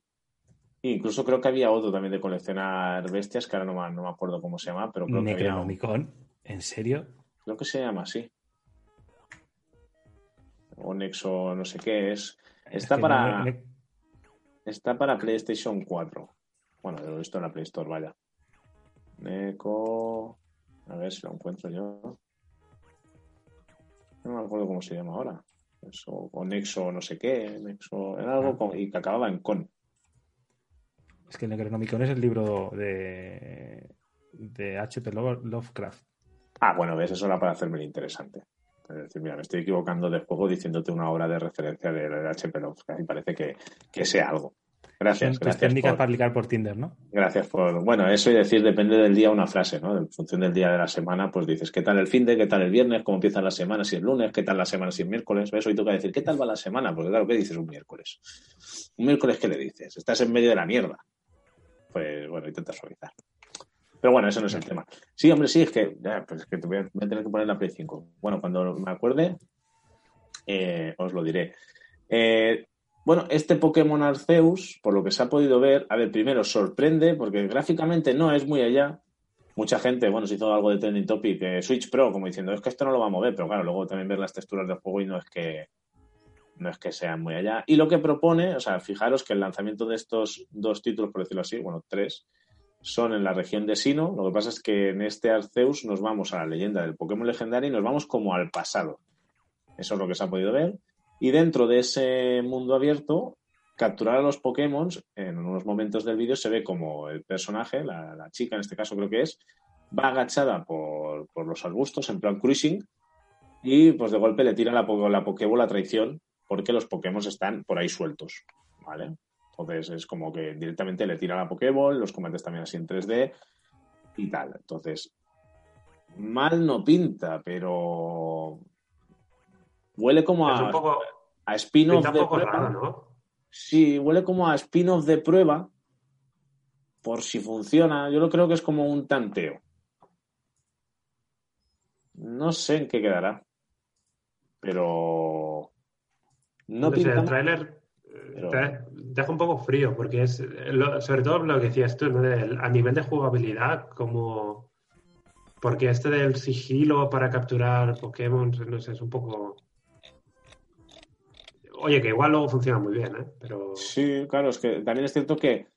Incluso creo que había otro también de coleccionar bestias, que ahora no me, no me acuerdo cómo se llama, pero creo que había Necronomicon. ¿En serio? Creo que se llama así. O Nexo, no sé qué es. Es Está que para, no- está para PlayStation 4. Bueno, lo he visto en la Play Store, vaya. Neco. A ver si lo encuentro yo. No me acuerdo cómo se llama ahora. Eso, o Nexo, no sé qué. Nexo. Era algo con- y que acababa en con. Es que Necronomicon es el libro de, de H.P. Love- Lovecraft. Ah, bueno, ves, eso era para hacerme el interesante. Es decir, mira, me estoy equivocando de juego diciéndote una obra de referencia de, de HP Lovecraft y parece que, que sea algo. Gracias, tus gracias técnicas por, para ligar por Tinder, ¿no? gracias por... Bueno, eso y decir depende del día una frase, ¿no? En función del día de la semana, pues dices, ¿qué tal el fin de? ¿Qué tal el viernes? ¿Cómo empieza la semana? Si es lunes, ¿qué tal la semana? Si es miércoles? ¿Ves? Hoy toca decir, ¿qué tal va la semana? Porque claro, ¿qué dices un miércoles? ¿Un miércoles qué le dices? Estás en medio de la mierda. Pues bueno, intenta suavizar. Pero bueno, eso no es el tema. Sí, hombre, sí, es que, ya, pues es que te voy a, voy a tener que poner la Play 5. Bueno, cuando me acuerde, eh, os lo diré. Eh, bueno, este Pokémon Arceus, por lo que se ha podido ver, a ver, primero sorprende porque gráficamente no es muy allá. Mucha gente, bueno, se hizo algo de trending topic, eh, Switch Pro, como diciendo, es que esto no lo va a mover, pero claro, luego también ver las texturas del juego y no es que no es que sean muy allá. Y lo que propone, o sea, fijaros que el lanzamiento de estos dos títulos, por decirlo así, bueno, tres, son en la región de Sino. Lo que pasa es que en este Arceus nos vamos a la leyenda del Pokémon legendario y nos vamos como al pasado. Eso es lo que se ha podido ver. Y dentro de ese mundo abierto, capturar a los Pokémon, en unos momentos del vídeo se ve como el personaje, la, chica en este caso creo que es, va agachada por, por los arbustos en plan cruising y pues de golpe le tira la, la Pokébola traición porque los Pokémon están por ahí sueltos, ¿vale? Entonces es como que directamente le tira la Pokéball, los combates también así en 3D y tal. Entonces, mal no pinta, pero huele como Es un a, poco, a spin-off un de poco prueba. raro, ¿no? Sí, huele como a spin-off de prueba por si funciona. Yo lo creo que es como un tanteo. No sé en qué quedará, pero no sé, pinta el tráiler eh, Pero- te deja un poco frío, porque es, lo- sobre todo lo que decías tú, ¿no? Del- a nivel de jugabilidad, como... Porque este del sigilo para capturar Pokémon, no sé, es un poco... Oye, que igual luego funciona muy bien, ¿eh? Pero Sí, claro, es que también es cierto que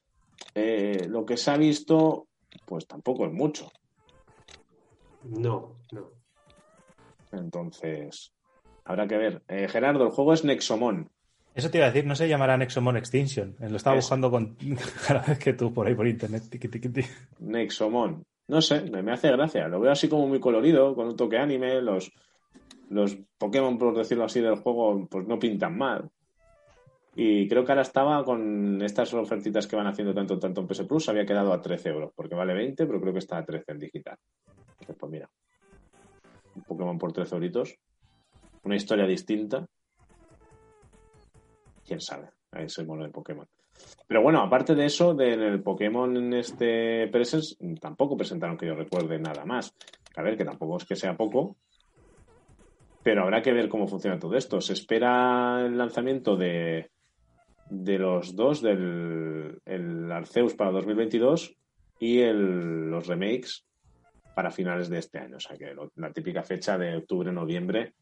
eh, lo que se ha visto, pues tampoco es mucho. no, no. Entonces, habrá que ver. Eh, Gerardo, el juego es Nexomon. Eso te iba a decir, no se llamará Nexomon Extinction. Lo estaba buscando con cada vez que tú por ahí por internet. Nexomon. No sé, me, me hace gracia. Lo veo así como muy colorido, con un toque anime. Los, los Pokémon, por decirlo así, del juego, pues no pintan mal. Y creo que ahora estaba con estas ofertitas que van haciendo tanto tanto en PS Plus, había quedado a 13 euros, porque vale 20, pero creo que está a 13 en digital. Entonces, pues mira, un Pokémon por 13 euritos, una historia distinta. Quién sabe, es el mono de Pokémon. Pero bueno, aparte de eso, del Pokémon en este Presence, tampoco presentaron que yo recuerde nada más. A ver, que tampoco es que sea poco, pero habrá que ver cómo funciona todo esto. Se espera el lanzamiento de, de los dos, del el Arceus para 2022 y el, los remakes para finales de este año. O sea que la típica fecha de octubre-noviembre,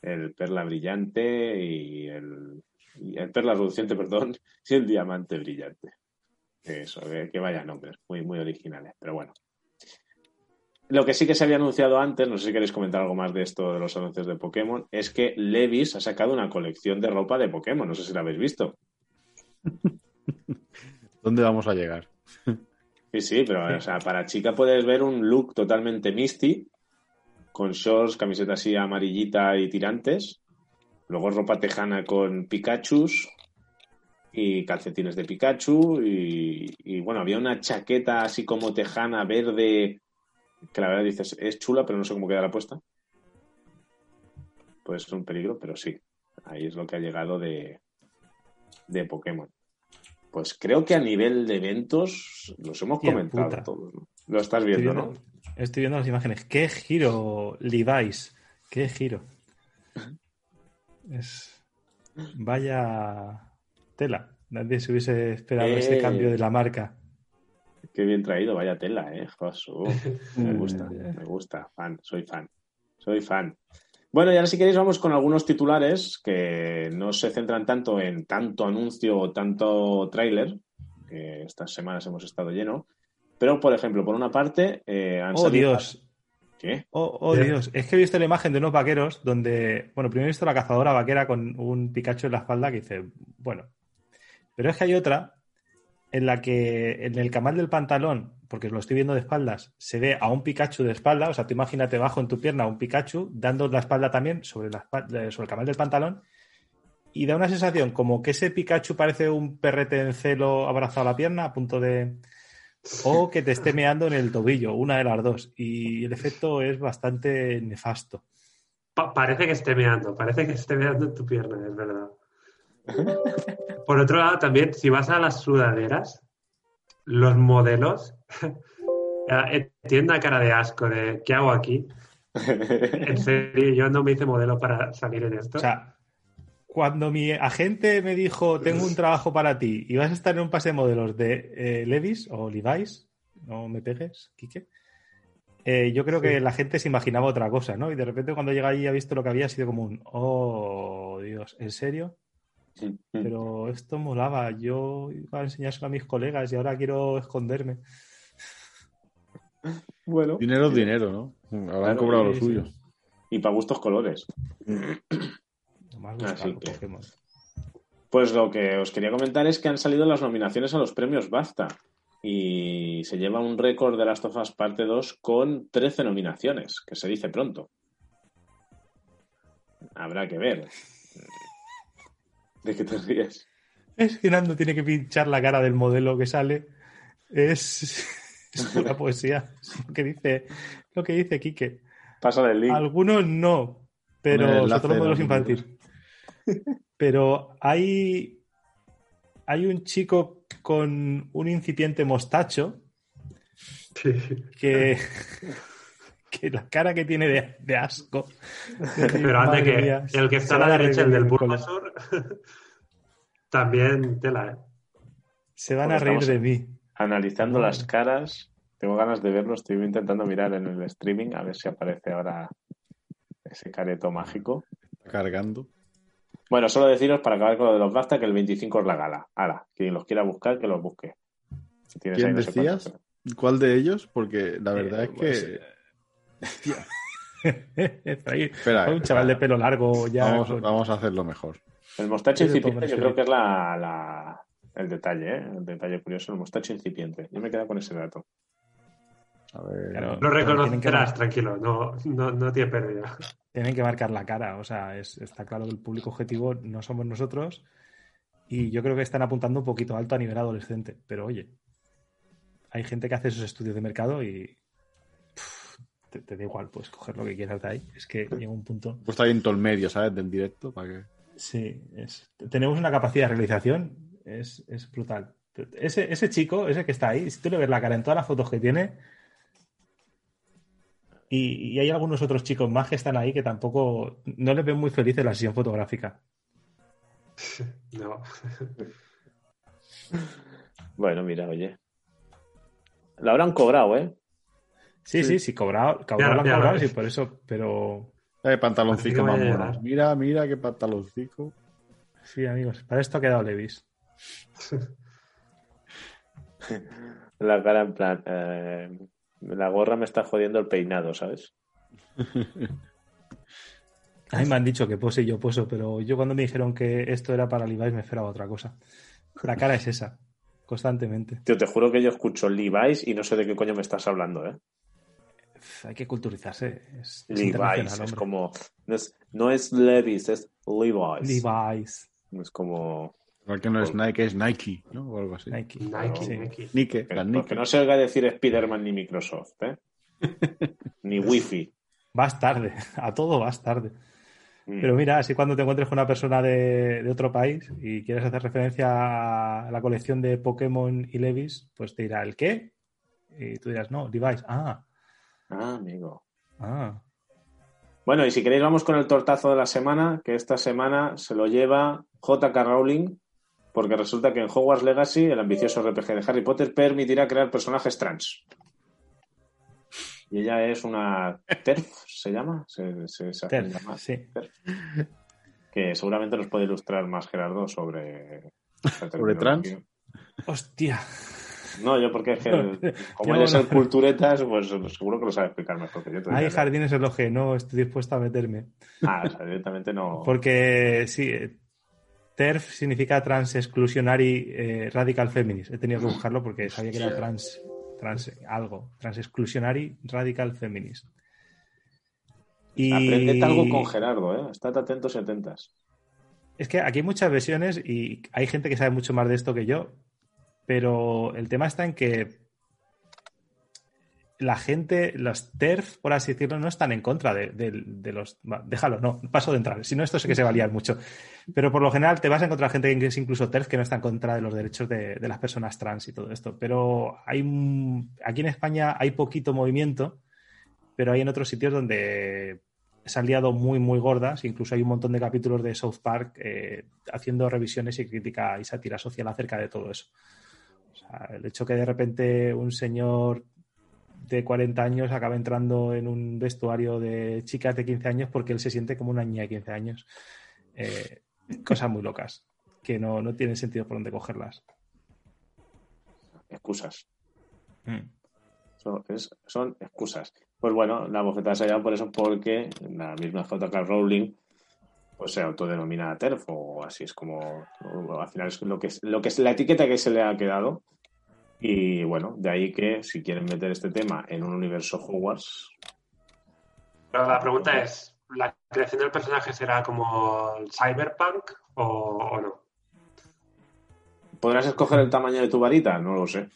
el Perla Brillante y el, el Perla Reduciente, perdón, y el Diamante Brillante. Eso, que, que vaya nombres, muy, muy originales, pero bueno. Lo que sí que se había anunciado antes, no sé si queréis comentar algo más de esto de los anuncios de Pokémon, es que Levis ha sacado una colección de ropa de Pokémon, no sé si la habéis visto. ¿Dónde vamos a llegar? Sí, sí, pero o sea, para chica puedes ver un look totalmente misty, con shorts, camiseta así amarillita y tirantes, luego ropa tejana con Pikachus y calcetines de Pikachu y, y, bueno, había una chaqueta así como tejana verde que la verdad dices, es chula, pero no sé cómo quedará puesta. Puede ser un peligro, pero sí, ahí es lo que ha llegado de, de Pokémon. Pues creo que a nivel de eventos los hemos comentado puta. todos. ¿no? Lo estás Estoy viendo, ¿no? estoy viendo las imágenes. ¡Qué giro, Levi's! ¡Qué giro! Es. Vaya tela. Nadie se hubiese esperado Eh. ese cambio de la marca. Qué bien traído, vaya tela, ¿eh? Josu. Me gusta, me gusta. Fan, soy fan. Soy fan. Bueno, y ahora si queréis vamos con algunos titulares que no se centran tanto en tanto anuncio o tanto tráiler, que estas semanas hemos estado lleno. Pero, por ejemplo, por una parte, eh, han ¡Oh, salido- Dios! ¿Qué? Oh, oh. Dios, es que he visto la imagen de unos vaqueros donde, bueno, primero he visto la cazadora vaquera con un Pikachu en la espalda que dice, bueno, pero es que hay otra en la que en el camal del pantalón, porque lo estoy viendo de espaldas, se ve a un Pikachu de espalda, o sea, tú imagínate bajo en tu pierna un Pikachu dando la espalda también sobre, la espalda- sobre el camal del pantalón y da una sensación como que ese Pikachu parece un perrete en celo abrazado a la pierna a punto de... O que te esté meando en el tobillo, una de las dos. Y el efecto es bastante nefasto. Pa- parece que esté meando, parece que esté meando en tu pierna, es verdad. Por otro lado, también, si vas a las sudaderas, los modelos eh, tienen una cara de asco de ¿qué hago aquí? En serio, yo no me hice modelo para salir en esto. O sea, cuando mi agente me dijo, tengo un trabajo para ti y vas a estar en un pase de modelos de eh, Levis o Levi's, no me pegues, Quique, eh, yo creo que la gente se imaginaba otra cosa, ¿no? Y de repente cuando llega allí y ha visto lo que había, ha sido como un, oh, Dios, ¿en serio? Pero esto molaba, yo iba a enseñárselo a mis colegas y ahora quiero esconderme. Bueno, Dinero es dinero, ¿no? Habrán Claro, cobrado lo sí, suyo. y para gustos colores. Pokémon. Pues lo que os quería comentar es que han salido las nominaciones a los premios BAFTA y se lleva un récord de Last of Us Parte 2 con 13 nominaciones, que se dice pronto. Habrá que ver. ¿De qué te ríes? Es que Nando tiene que pinchar la cara del modelo que sale. Es, es pura poesía. Es lo que dice, lo que dice Quique. Pasa el link. Algunos no, pero sobre todo los modelos de los infantiles. Pero hay, hay un chico con un incipiente mostacho Sí. que, que la cara que tiene de, de asco. Pero anda Madre que mía, el que está a la derecha, el de del. Bulbasaur, también tela, ¿eh? Se van Porque a reír de mí. Analizando las caras, tengo ganas de verlo. Estoy intentando mirar en el streaming a ver si aparece ahora ese careto mágico. Cargando. Bueno, solo deciros para acabar con lo de los BAFTA que el 25 es la gala. Hala, quien los quiera buscar, que los busque. Tienes ¿Quién ahí no sé decías? ¿Cuál de ellos? Porque la verdad Eh, es que. pues, Ahí, Espera, un chaval de pelo largo ya. Vamos, con- vamos a hacerlo mejor. El mostacho incipiente yo creo que es la, la- el detalle, ¿eh? El detalle curioso, el mostacho incipiente. Yo me quedo con ese dato. A ver. Claro. Lo que reconocerás, tranquilo, no, no, no tiene pérdida. Tienen que marcar la cara. O sea, es- está claro que el público objetivo no somos nosotros. Y yo creo que están apuntando un poquito alto a nivel adolescente. Pero oye, hay gente que hace esos estudios de mercado y. pff, te, te da igual, puedes coger lo que quieras de ahí. Es que llega un punto. Puesto ahí en todo el medio, ¿sabes? Del directo, para que. Sí, es- tenemos una capacidad de realización, es, es brutal. Ese, ese chico, ese que está ahí, si tú le ves la cara en todas las fotos que tiene, y, y hay algunos otros chicos más que están ahí que tampoco no les ven muy felices la sesión fotográfica. No. Bueno, mira, oye. La habrán cobrado, ¿eh? Sí, sí, sí, cobrado, cobrado Ya, lo han ya lo cobrado, sí, por eso, pero Eh, pantaloncico más vaya a mono. llegar. Mira, mira qué pantaloncico. sí, amigos, para esto ha quedado Levis. La cara en plan. eh, la gorra me está jodiendo el peinado, ¿sabes? A mí me han dicho que pose y yo poso, pero yo cuando me dijeron que esto era para Levi's me esperaba otra cosa. La cara es esa, constantemente. Tío, te juro que yo escucho Levi's y no sé de qué coño me estás hablando, ¿eh? Hay que culturizarse. Es, es Levi's, es como. No es, no es Levi's, es Levi's. Levi's, Es como. Igual que no es Nike, es Nike, ¿no? O algo así. Nike. Nike, Sí. Nike. Nike, Que, no se oiga decir Spider-Man ni Microsoft, ¿eh? ni Wi-Fi. Vas tarde, a todo vas tarde. Mm. Pero mira, así cuando te encuentres con una persona de, de otro país y quieres hacer referencia a la colección de Pokémon y Levis, pues te dirá, ¿el qué? Y tú dirás, no, Levi's. Ah, Ah, amigo. ah. Bueno, y si queréis vamos con el tortazo de la semana, que esta semana se lo lleva JK Rowling, porque resulta que en Hogwarts Legacy, el ambicioso RPG de Harry Potter, permitirá crear personajes trans. Y ella es una TERF, ¿se llama? Se, se- Terf, sí. Que seguramente nos puede ilustrar más Gerardo sobre... ¿Sobre terminología. Hostia. No, yo porque es que el- como Yo él es el culturetas, pues seguro que lo sabe explicar mejor que yo. Hay jardines en los que no estoy dispuesto a meterme. Ah, o sea, directamente no... Porque sí, eh, TERF significa Trans Exclusionary eh, Radical Feminist. He tenido que buscarlo porque sabía que era trans, trans algo. Trans Exclusionary Radical Feminist. Y Aprended algo con Gerardo, ¿eh? Estad atentos y atentas. es que aquí hay muchas versiones y hay gente que sabe mucho más de esto que yo. Pero el tema está en que la gente, los TERF, por así decirlo, no están en contra de, los. va, Déjalo, no, paso de entrar. Si no, esto sí que se va a liar mucho. Pero por lo general te vas a encontrar gente que es incluso TERF que no está en contra de los derechos de, las personas trans y todo esto. Pero hay aquí en España hay poquito movimiento, pero hay en otros sitios donde se han liado muy, muy gordas. Incluso hay un montón de capítulos de South Park eh, haciendo revisiones y crítica y sátira social acerca de todo eso. O sea, el hecho que de repente un señor de 40 años acaba entrando en un vestuario de chicas de 15 años porque él se siente como una niña de 15 años. Eh, cosas muy locas que no, no tienen sentido por dónde cogerlas. Excusas. Mm. Son, es- son excusas. Pues bueno, la bofetada se ha por eso porque la misma JK Rowling pues se autodenomina TERF o así es como o al final es lo que es lo que es la etiqueta que se le ha quedado y bueno, de ahí que si quieren meter este tema en un universo Hogwarts, Pero la pregunta es, ¿la creación del personaje será como el cyberpunk o, o no? ¿podrás escoger el tamaño de tu varita? No lo sé.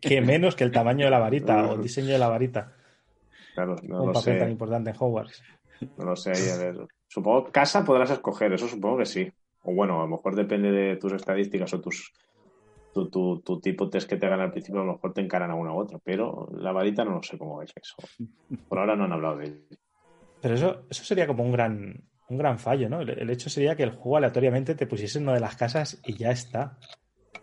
Que menos que el tamaño de la varita o el diseño de la varita. Claro, no un lo papel sé. tan importante en Hogwarts. No lo sé. ahí, a ver. Supongo que casa podrás escoger, eso supongo que sí. O bueno, a lo mejor depende de tus estadísticas o tus tu, tu, tu tipo test que te hagan al principio, a lo mejor te encaran a una u otra. Pero la varita no lo sé cómo es eso. Por ahora no han hablado de ello. Pero eso, eso sería como un gran, un gran fallo, ¿no? El, el hecho sería que el juego aleatoriamente te pusiese en una de las casas y ya está.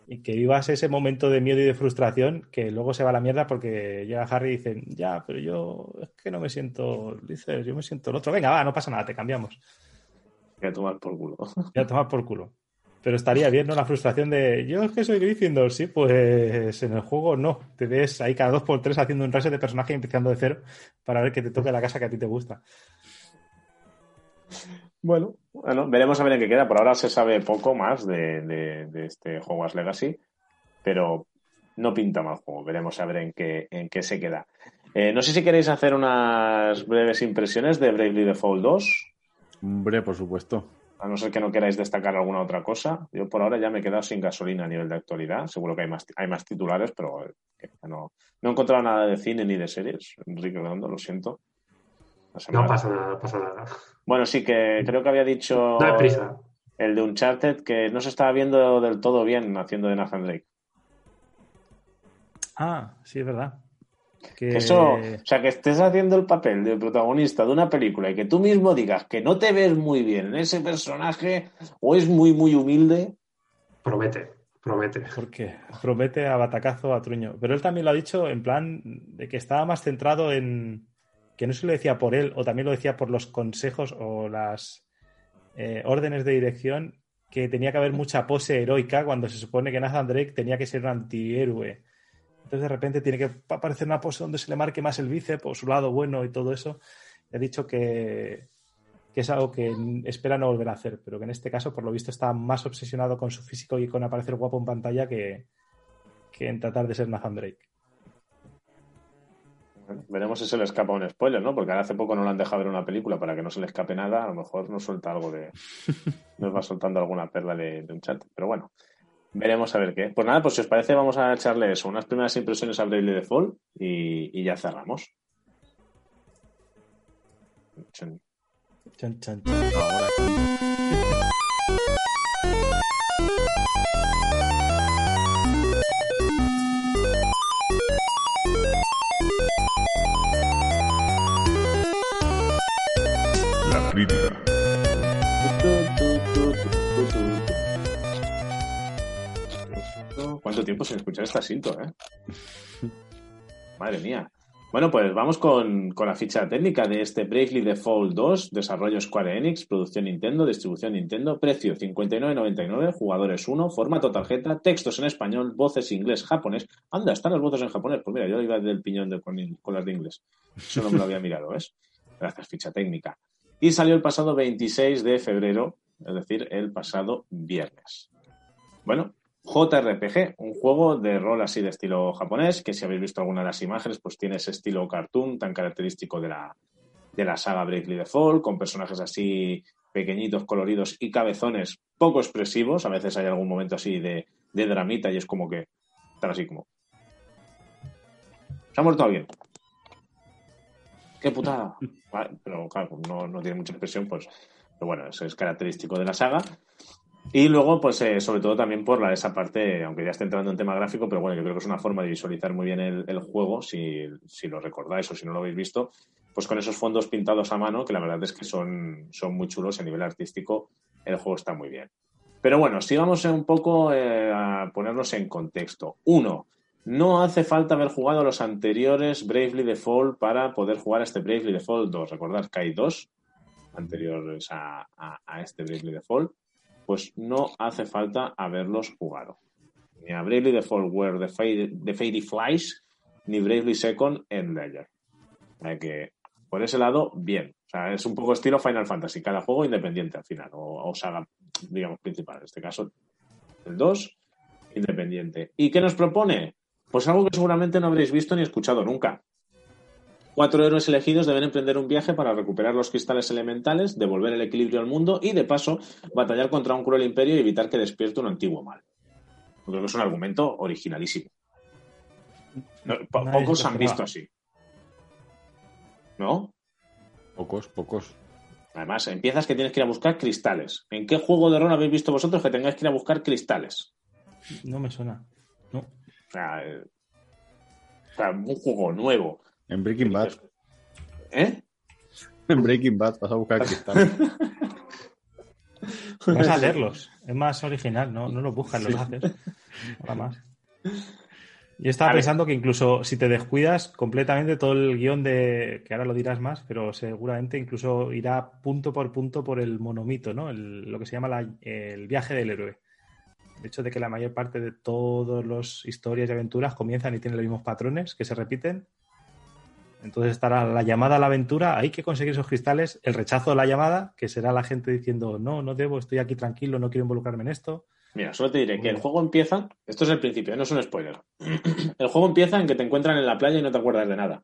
Y que vivas ese momento de miedo y de frustración que luego se va a la mierda porque llega Harry y dicen, ya, pero yo es que no me siento, dices, yo me siento el otro. Venga, va, no pasa nada, te cambiamos. Voy a tomar por culo. Ya tomar por culo. Pero estaría bien, ¿no? La frustración de yo es que soy Gryffindor, sí, pues en el juego no. Te ves ahí cada dos por tres haciendo un reset de personaje y empezando de cero para ver que te toque la casa que a ti te gusta. Bueno, bueno, veremos a ver en qué queda. Por ahora se sabe poco más de, de- de este Hogwarts Legacy, pero no pinta mal juego. Veremos a ver en qué, en qué se queda. Eh, no sé si queréis hacer unas breves impresiones de Bravely Default 2, Hombre, por supuesto. A no ser que no queráis destacar alguna otra cosa. Yo por ahora ya me he quedado sin gasolina a nivel de actualidad. Seguro que hay más, hay más titulares, pero eh, no, no he encontrado nada de cine ni de series. Enrique Redondo, lo siento. No pasa nada, no pasa nada. Bueno, sí que creo que había dicho No hay prisa. el de Uncharted que no se estaba viendo del todo bien haciendo de Nathan Drake. Ah, sí, es verdad. Que... Que Eso, o sea, que estés haciendo el papel de protagonista de una película y que tú mismo digas que no te ves muy bien en ese personaje o es muy, muy humilde. Promete, promete. Porque promete a batacazo a Truño. Pero él también lo ha dicho en plan de que estaba más centrado en. que no se lo decía por él, o también lo decía por los consejos o las eh, órdenes de dirección, que tenía que haber mucha pose heroica cuando se supone que Nathan Drake tenía que ser un antihéroe. Entonces de repente tiene que aparecer una pose donde se le marque más el bíceps o su lado bueno y todo eso. Y ha dicho que, que es algo que espera no volver a hacer, pero que en este caso, por lo visto, está más obsesionado con su físico y con aparecer guapo en pantalla que, que en tratar de ser Nathan Drake. Bueno, veremos si se le escapa un spoiler, ¿no? Porque ahora hace poco no le han dejado ver una película para que no se le escape nada. A lo mejor nos suelta algo de. nos va soltando alguna perla de, de un chat. Pero bueno, veremos a ver qué. Pues nada, pues si os parece, vamos a echarle eso, unas primeras impresiones a Bravely Default y, y ya cerramos. Chan, chan, chan. Ahora. ¿Cuánto tiempo sin escuchar esta cinto, eh? Madre mía. Bueno, pues vamos con, con la ficha técnica de este Bravely Default 2, desarrollo Square Enix, producción Nintendo, distribución Nintendo, precio 59.99, jugadores 1, formato tarjeta, textos en español, voces inglés, japonés. Anda, están las voces en japonés. Pues mira, yo iba del piñón de, con, con las de inglés. Eso no me lo había mirado, ¿ves? Gracias, ficha técnica. Y salió el pasado 26 de febrero, es decir, el pasado viernes. Bueno, JRPG, un juego de rol así de estilo japonés, que si habéis visto alguna de las imágenes, pues tiene ese estilo cartoon tan característico de la, de la saga Bravely Default, con personajes así pequeñitos, coloridos y cabezones poco expresivos. A veces hay algún momento así de, de dramita y es como que están así como. Se ha muerto alguien. ¡Qué putada! Vale, pero claro, no, no tiene mucha expresión, pues. Pero bueno, eso es característico de la saga. Y luego, pues eh, sobre todo también por esa parte, aunque ya esté entrando en tema gráfico, pero bueno, yo creo que es una forma de visualizar muy bien el, juego, si, si, lo recordáis o si no lo habéis visto, pues con esos fondos pintados a mano, que la verdad es que son, son muy chulos a nivel artístico, el juego está muy bien. Pero bueno, sigamos un poco eh, a ponernos en contexto. Uno, no hace falta haber jugado los anteriores Bravely Default para poder jugar a este Bravely Default 2. Recordad que hay dos anteriores a, a, a este Bravely Default pues no hace falta haberlos jugado. Ni a Bravely Default Where the, the Fairy Flies, ni Bravely Second en Ledger. Que, por ese lado, bien. O sea, es un poco estilo Final Fantasy, cada juego independiente al final, o, o saga, digamos, principal. En este caso, el 2, independiente. ¿Y qué nos propone? Pues algo que seguramente no habréis visto ni escuchado nunca. Cuatro héroes elegidos deben emprender un viaje para recuperar los cristales elementales, devolver el equilibrio al mundo y, de paso, batallar contra un cruel imperio y evitar que despierte un antiguo mal. Yo creo que es un argumento originalísimo. No, po Nadie pocos se han visto así. ¿No? Pocos, pocos. Además, empiezas que tienes que ir a buscar cristales. ¿En qué juego de rol habéis visto vosotros que tengáis que ir a buscar cristales? No me suena. No. O sea, eh, o sea, un juego nuevo. En Breaking Bad. ¿Eh? En Breaking Bad vas a buscar cristal. Vas a leerlos. Es más original, no, no los buscas, los haces. Nada más. Yo estaba A ver. pensando que incluso si te descuidas completamente todo el guion de. que ahora lo dirás más, pero seguramente incluso irá punto por punto por el monomito, ¿no? El- lo que se llama la- el viaje del héroe. El hecho de que la mayor parte de todas las historias y aventuras comienzan y tienen los mismos patrones que se repiten. Entonces estará la llamada a la aventura, hay que conseguir esos cristales, el rechazo de la llamada, que será la gente diciendo, no, no debo, estoy aquí tranquilo, no quiero involucrarme en esto. Mira, solo te diré que el juego empieza. Esto es el principio, no es un spoiler. El juego empieza en que te encuentran en la playa y no te acuerdas de nada.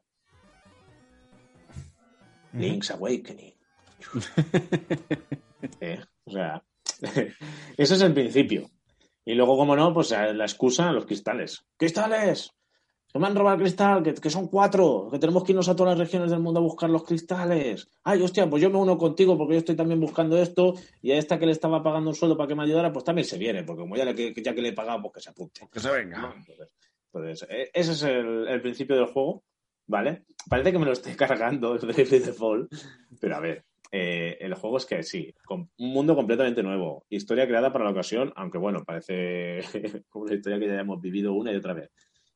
Link's Awakening. Eh, o sea, ese es el principio. Y luego, como no, pues eh, la excusa, los cristales. ¡Cristales! ¡Que me han robado el cristal! Que, que son cuatro! ¡Que tenemos que irnos a todas las regiones del mundo a buscar los cristales! ¡Ay, hostia! Pues yo me uno contigo porque yo estoy también buscando esto y a esta que le estaba pagando un sueldo para que me ayudara, pues también se viene, porque como ya, le, ya que le he pagado, pues que se apunte. Que se venga. Entonces, entonces, eh, ese es el, el principio del juego. ¿vale? Parece que me lo estoy cargando el Default, pero a ver, eh, el juego es que sí, con un mundo completamente nuevo, historia creada para la ocasión, aunque bueno, parece una historia que ya hemos vivido una y otra vez.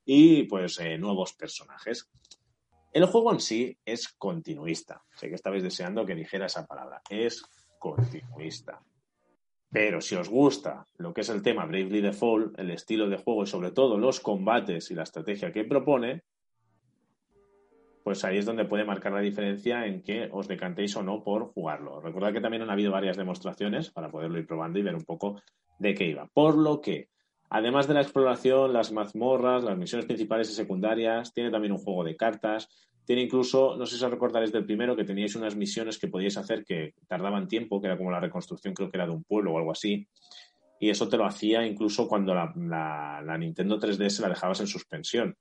Y pues eh, nuevos personajes. El juego en sí es continuista. Sé que estabais deseando que dijera esa palabra. Es continuista. Pero si os gusta lo que es el tema Bravely Default, el estilo de juego y sobre todo los combates y la estrategia que propone, pues ahí es donde puede marcar la diferencia en que os decantéis o no por jugarlo. Recordad que también han habido varias demostraciones para poderlo ir probando y ver un poco de qué iba. Por lo que, además de la exploración, las mazmorras, las misiones principales y secundarias, tiene también un juego de cartas, tiene incluso, no sé si os recordaréis del primero, que teníais unas misiones que podíais hacer que tardaban tiempo, que era como la reconstrucción, creo que era de un pueblo o algo así. Y eso te lo hacía incluso cuando la, la, Nintendo 3DS la dejabas en suspensión.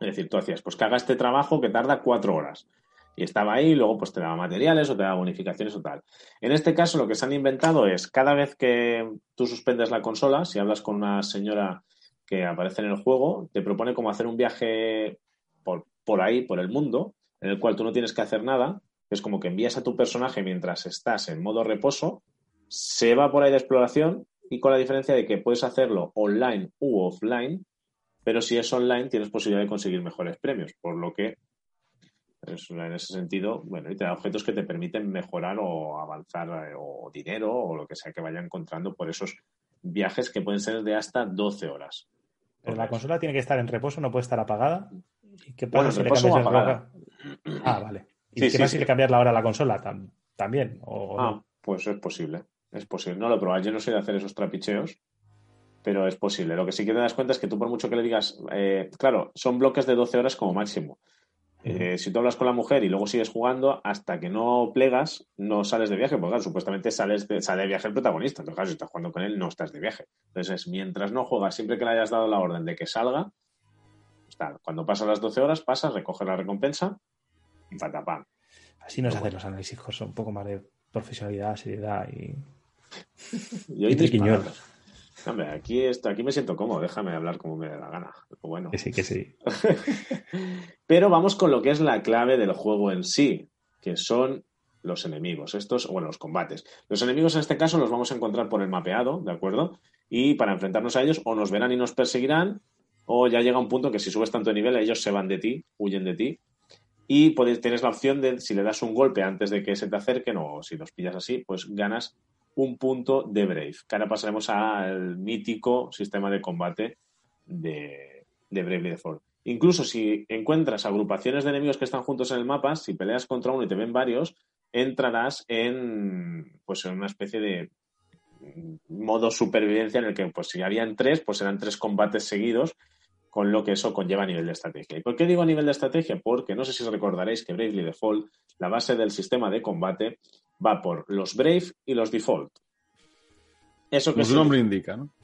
Es decir, tú hacías, pues que haga este trabajo que tarda cuatro horas. Y estaba ahí, y luego pues te daba materiales o te daba bonificaciones o tal. En este caso, lo que se han inventado es cada vez que tú suspendes la consola, si hablas con una señora que aparece en el juego, te propone como hacer un viaje por, por ahí, por el mundo, en el cual tú no tienes que hacer nada. Es como que envías a tu personaje mientras estás en modo reposo, se va por ahí de exploración y con la diferencia de que puedes hacerlo online u offline pero si es online tienes posibilidad de conseguir mejores premios, por lo que es, en ese sentido, bueno, y te da objetos que te permiten mejorar o avanzar eh, o dinero o lo que sea que vaya encontrando por esos viajes que pueden ser de hasta 12 horas. Pero la consola tiene que estar en reposo, no puede estar apagada. ¿Y qué Bueno, pasa en si le cambias apagada. Ah, vale. ¿Y Sí, qué sí, pasa sí. si le cambias la hora a la consola? Tam- También. O, Ah, no? pues es posible. Es posible. No lo he probado. Yo no soy de hacer esos trapicheos, pero es posible. Lo que sí que te das cuenta es que tú, por mucho que le digas, eh, claro, son bloques de 12 horas como máximo. Eh, si tú hablas con la mujer y luego sigues jugando, hasta que no plegas, no sales de viaje, porque claro, supuestamente sales de, sale de viaje el protagonista. Entonces, claro, si estás jugando con él, no estás de viaje. Entonces, mientras no juegas, siempre que le hayas dado la orden de que salga, pues cuando pasan las 12 horas, pasas, recoges la recompensa y patapam. Así nos hacen los análisis. Un poco más de profesionalidad, seriedad y. Y Y triquiñuelos. Hombre, aquí, aquí me siento cómodo, déjame hablar como me dé la gana. Pero Bueno. Que sí, que sí. Pero vamos con lo que es la clave del juego en sí, que son los enemigos. Estos, bueno, los combates. Los enemigos en este caso los vamos a encontrar por el mapeado, ¿de acuerdo? Y para enfrentarnos a ellos, o nos verán y nos perseguirán, o ya llega un punto que si subes tanto de nivel, ellos se van de ti, huyen de ti. Y puedes, tienes la opción de, si le das un golpe antes de que se te acerquen, o si los pillas así, pues ganas un punto de Brave. Que ahora pasaremos al mítico sistema de combate de, de Bravely Default. Incluso si encuentras agrupaciones de enemigos que están juntos en el mapa, si peleas contra uno y te ven varios, entrarás en pues en una especie de modo supervivencia en el que pues si habían tres, pues serán tres combates seguidos, con lo que eso conlleva a nivel de estrategia. ¿Y por qué digo a nivel de estrategia? Porque no sé si os recordaréis que Bravely Default, la base del sistema de combate, va por los Brave y los Default. Eso que Como su nombre indica, ¿no?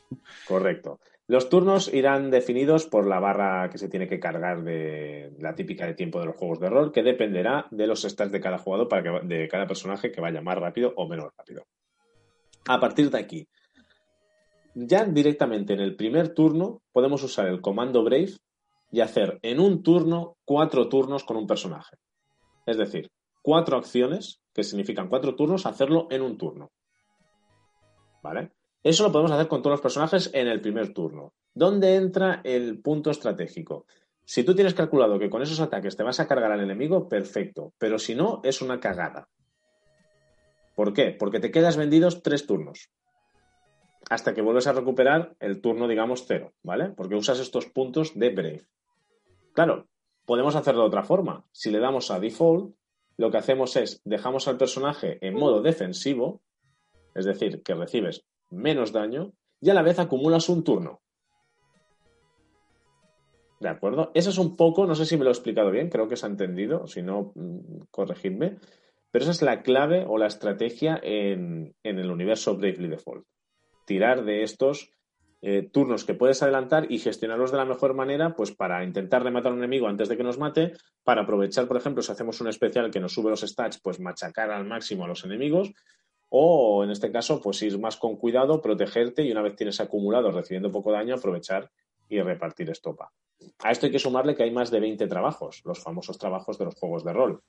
Correcto. Los turnos irán definidos por la barra que se tiene que cargar de la típica de tiempo de los juegos de rol, que dependerá de los stats de cada jugador para que de cada personaje que vaya más rápido o menos rápido. A partir de aquí, ya directamente en el primer turno podemos usar el comando Brave y hacer en un turno cuatro turnos con un personaje. Es decir, cuatro acciones, que significan cuatro turnos, hacerlo en un turno. ¿Vale? Eso lo podemos hacer con todos los personajes en el primer turno. ¿Dónde entra el punto estratégico? Si tú tienes calculado que con esos ataques te vas a cargar al enemigo, perfecto. Pero si no, es una cagada. ¿Por qué? Porque te quedas vendidos tres turnos. Hasta que vuelves a recuperar el turno, digamos, cero, ¿vale? Porque usas estos puntos de Brave. Claro, podemos hacerlo de otra forma. Si le damos a Default, lo que hacemos es dejamos al personaje en modo defensivo, es decir, que recibes menos daño y a la vez acumulas un turno. ¿De acuerdo? Eso es un poco, no sé si me lo he explicado bien, creo que se ha entendido, si no, mm, corregidme, pero esa es la clave o la estrategia en, en el universo Bravely Default. Tirar de estos eh, turnos que puedes adelantar y gestionarlos de la mejor manera, pues para intentar rematar a un enemigo antes de que nos mate, para aprovechar, por ejemplo, si hacemos un especial que nos sube los stats, pues machacar al máximo a los enemigos, o en este caso, pues ir más con cuidado, protegerte y una vez tienes acumulado recibiendo poco daño, aprovechar y repartir estopa. A esto hay que sumarle que hay más de 20 trabajos, los famosos trabajos de los juegos de rol,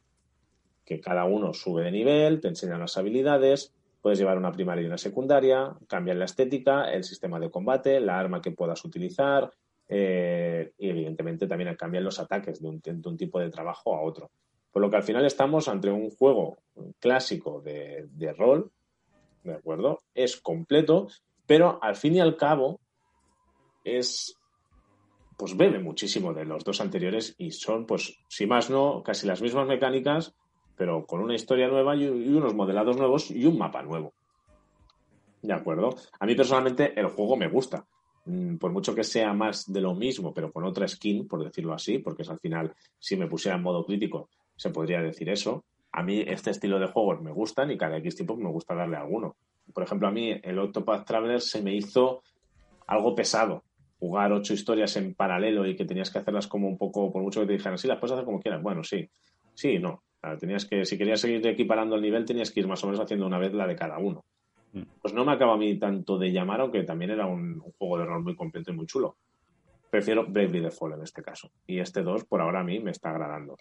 que cada uno sube de nivel, te enseñan las habilidades, puedes llevar una primaria y una secundaria, cambian la estética, el sistema de combate, la arma que puedas utilizar eh, y evidentemente también cambian los ataques de un, de un tipo de trabajo a otro. Por lo que al final estamos ante un juego clásico de, de rol, ¿de acuerdo? Es completo, pero al fin y al cabo es pues bebe muchísimo de los dos anteriores y son, pues, si más no, casi las mismas mecánicas, pero con una historia nueva y, unos modelados nuevos y un mapa nuevo. De acuerdo. A mí personalmente el juego me gusta. Mm, Por mucho que sea más de lo mismo, pero con otra skin, por decirlo así, porque es al final, si me pusiera en modo crítico, se podría decir eso. A mí este estilo de juegos me gustan y cada X tiempo me gusta darle alguno. Por ejemplo, a mí el Octopath Traveler se me hizo algo pesado. Jugar ocho historias en paralelo y que tenías que hacerlas como un poco, por mucho que te dijeran, sí, las puedes hacer como quieras. Bueno, sí, sí, no. Claro, tenías que, si querías seguir equiparando el nivel, tenías que ir más o menos haciendo una vez la de cada uno. Mm. Pues no me acaba a mí tanto de llamar, aunque también era un, un juego de rol muy completo y muy chulo. Prefiero Bravely Default en este caso. Y este 2, por ahora, a mí me está agradando.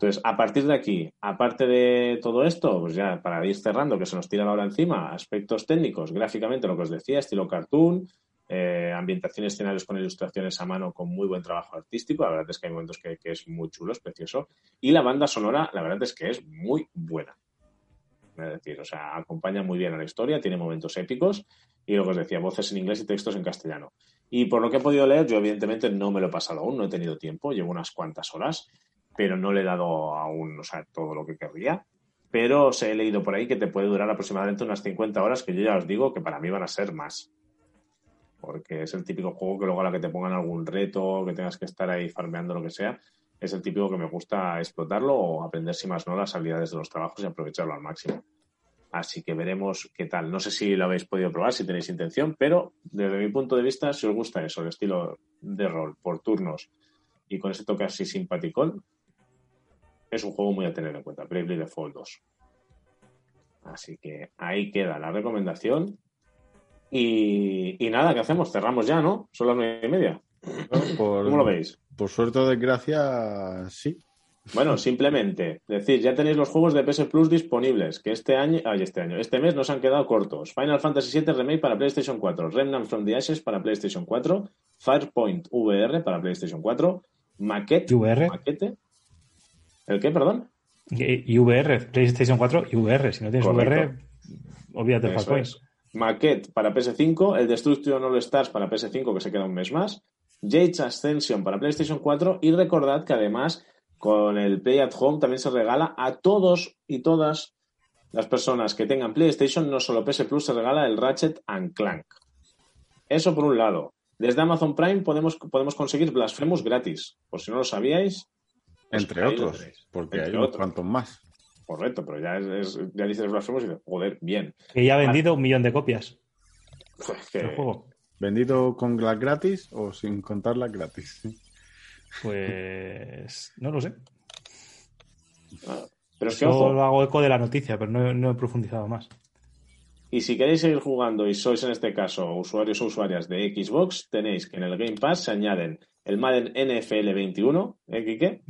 Entonces, a partir de aquí, aparte de todo esto, pues ya para ir cerrando, que se nos tira la hora encima, aspectos técnicos, gráficamente, lo que os decía, estilo cartoon, eh, ambientación escenarios con ilustraciones a mano con muy buen trabajo artístico, la verdad es que hay momentos que, que es muy chulo, es precioso, y la banda sonora, la verdad es que es muy buena. Es decir, o sea, acompaña muy bien a la historia, tiene momentos épicos, y lo que os decía, voces en inglés y textos en castellano. Y por lo que he podido leer, yo evidentemente no me lo he pasado aún, no he tenido tiempo, llevo unas cuantas horas, pero no le he dado aún, o sea, todo lo que querría. Pero os he leído por ahí que te puede durar aproximadamente unas 50 horas, que yo ya os digo que para mí van a ser más. Porque es el típico juego que luego a la que te pongan algún reto, que tengas que estar ahí farmeando lo que sea, es el típico que me gusta explotarlo o aprender, si más no, las habilidades de los trabajos y aprovecharlo al máximo. Así que veremos qué tal. No sé si lo habéis podido probar, si tenéis intención, pero desde mi punto de vista, si os gusta eso, el estilo de rol por turnos y con ese toque así simpaticón, es un juego muy a tener en cuenta. Bravely Default 2. Así que ahí queda la recomendación. Y, y nada, ¿qué hacemos? Cerramos ya, ¿no? Son las nueve y media. Por, ¿Cómo lo veis? Por suerte o desgracia, sí. Bueno, simplemente decir, ya tenéis los juegos de PS Plus disponibles, que este año, ay, este año, este mes nos han quedado cortos. Final Fantasy VII Remake para PlayStation 4, Remnant from the Ashes para PlayStation 4, Firepoint VR para PlayStation 4, Maquette, VR. Maquete. ¿El qué, perdón? Y, y VR, PlayStation 4 y VR. Si no tienes Correcto. VR, olvídate de es. Maquette para PS5, el Destruction All Stars para PS5, que se queda un mes más, Jade's Ascension para PlayStation 4 y recordad que además con el Play at Home también se regala a todos y todas las personas que tengan PlayStation, no solo PS Plus, se regala el Ratchet and Clank. Eso por un lado. Desde Amazon Prime podemos, podemos conseguir Blasphemous gratis. Por si no lo sabíais. Entre otros, porque Entre hay unos otros. cuantos más. Correcto, pero ya, es, es- ya dices Blasphemous y dices, joder, bien. Que ya ha vendido un millón de copias Pues que- el juego. ¿Vendido con las gratis o sin contar las gratis? Pues no lo sé. pero es que, ojo, Solo hago eco de la noticia, pero no, no he profundizado más. Y si queréis seguir jugando y sois en este caso usuarios o usuarias de Xbox, tenéis que en el Game Pass se añaden el Madden NFL 21, ¿eh, Quique?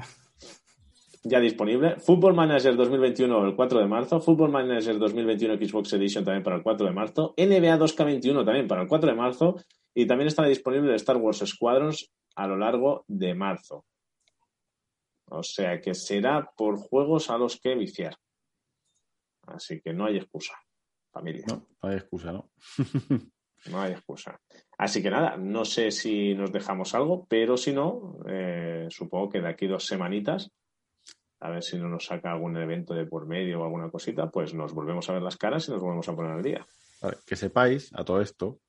Ya disponible. Football Manager 2021 el 4 de marzo. Football Manager 2021 Xbox Edition también para el 4 de marzo. NBA 2K21 también para el 4 de marzo. Y también estará disponible el Star Wars Squadrons a lo largo de marzo. O sea que será por juegos a los que viciar. Así que no hay excusa, familia. No, no hay excusa, ¿no? No hay excusa. Así que nada, no sé si nos dejamos algo, pero si no, eh, supongo que de aquí dos semanitas, a ver si no nos saca algún evento de por medio o alguna cosita, pues nos volvemos a ver las caras y nos volvemos a poner al día. Que sepáis a todo esto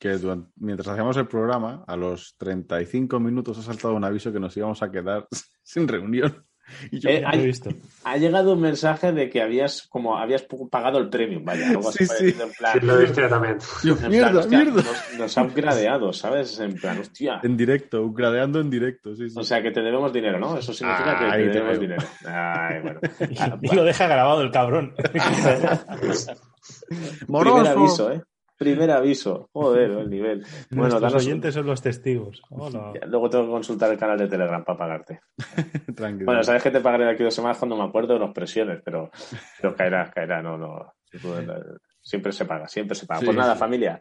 que mientras hacíamos el programa, a los 35 minutos ha saltado un aviso que nos íbamos a quedar sin reunión. Y yo, Eh, Ya hay- lo he visto. Ha llegado un mensaje de que habías como habías pagado el premium, vaya, algo así Sí, parecido, en plan, Sí, lo he visto yo también. yo, en plan, mierda, hostia, mierda. Nos, nos han gradeado, ¿sabes? En plan, hostia. En directo, gradeando en directo, sí, sí. O sea, que te debemos dinero, ¿no? Eso significa que Ah, te ahí te debemos dinero. Ay, bueno. Ah, Y lo deja grabado el cabrón. Primer aviso, ¿eh? Primer aviso. Joder, el nivel. Bueno, danos- oyentes son los testigos. Hola. Luego tengo que consultar el canal de Telegram para pagarte. Tranquilo. Bueno, sabes que te pagaré de aquí dos semanas cuando me acuerdo de las presiones, pero, pero caerá, caerá, no, no. Siempre se paga, siempre se paga. Sí, pues nada, sí. familia.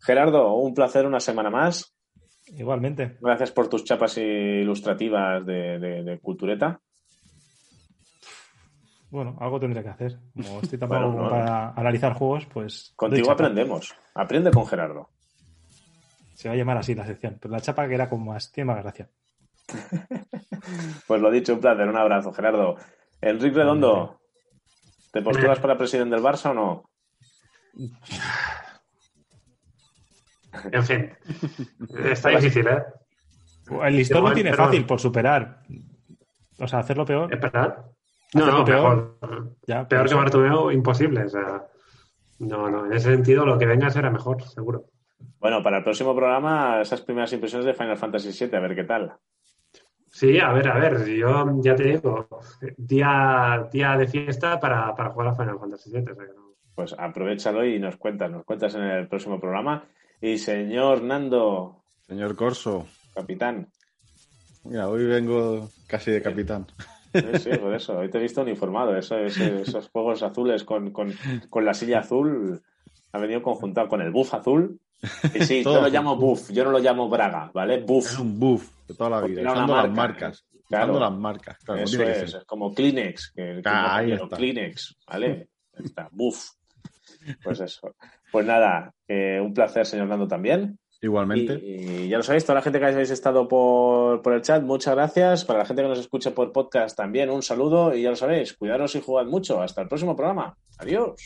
Gerardo, un placer una semana más. Igualmente. Gracias por tus chapas ilustrativas de, de- de cultureta. Bueno, algo tendré que hacer. Como estoy Bueno, no, para analizar juegos, pues. Contigo aprendemos. Aprende con Gerardo. Se va a llamar así la sección. Pero la chapa que era con más. Tiene más gracia. Pues lo dicho, un placer, un abrazo, Gerardo. Enrique Redondo, ¿te postulas para presidente del Barça o no? En fin. Está difícil, ¿eh? El listón lo tiene fácil por superar. O sea, hacerlo peor. ¿Es verdad? No, no, peor. mejor. Ya, Peor que. Bartomeu, imposible. O sea, no, no. En ese sentido, lo que venga será mejor, seguro. Bueno, para el próximo programa, esas primeras impresiones de Final Fantasy VII, a ver qué tal. Sí, a ver, a ver. Yo ya te digo, día, día de fiesta para, para jugar a Final Fantasy VII. o sea que no- Pues aprovechalo y nos cuentas, nos cuentas en el próximo programa. Y señor Nando, Señor Corso, capitán. mira, hoy vengo casi de capitán. Sí, sí, por eso. Hoy te he visto uniformado. Eso, ese- esos juegos azules con, con- con la silla azul ha venido conjuntado con el buff azul. Y sí, yo lo llamo buff, yo no lo llamo braga, ¿vale? Es Buff. un buff de toda la vida, usando las marca. marcas. Claro. Usando las marcas, claro, Eso es, es como Kleenex. Que, Ah, ahí está. Kleenex, ¿vale? Ahí está, buff. Pues eso. Pues nada, eh, un placer, señor Nando, también. Igualmente. Y, y ya lo sabéis, toda la gente que habéis estado por, por el chat, muchas gracias. Para la gente que nos escucha por podcast también, un saludo. Y ya lo sabéis, cuidaros y jugad mucho. Hasta el próximo programa. Adiós.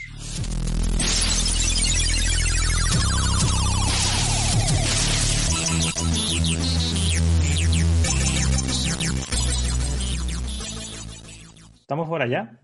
¿Estamos fuera ya?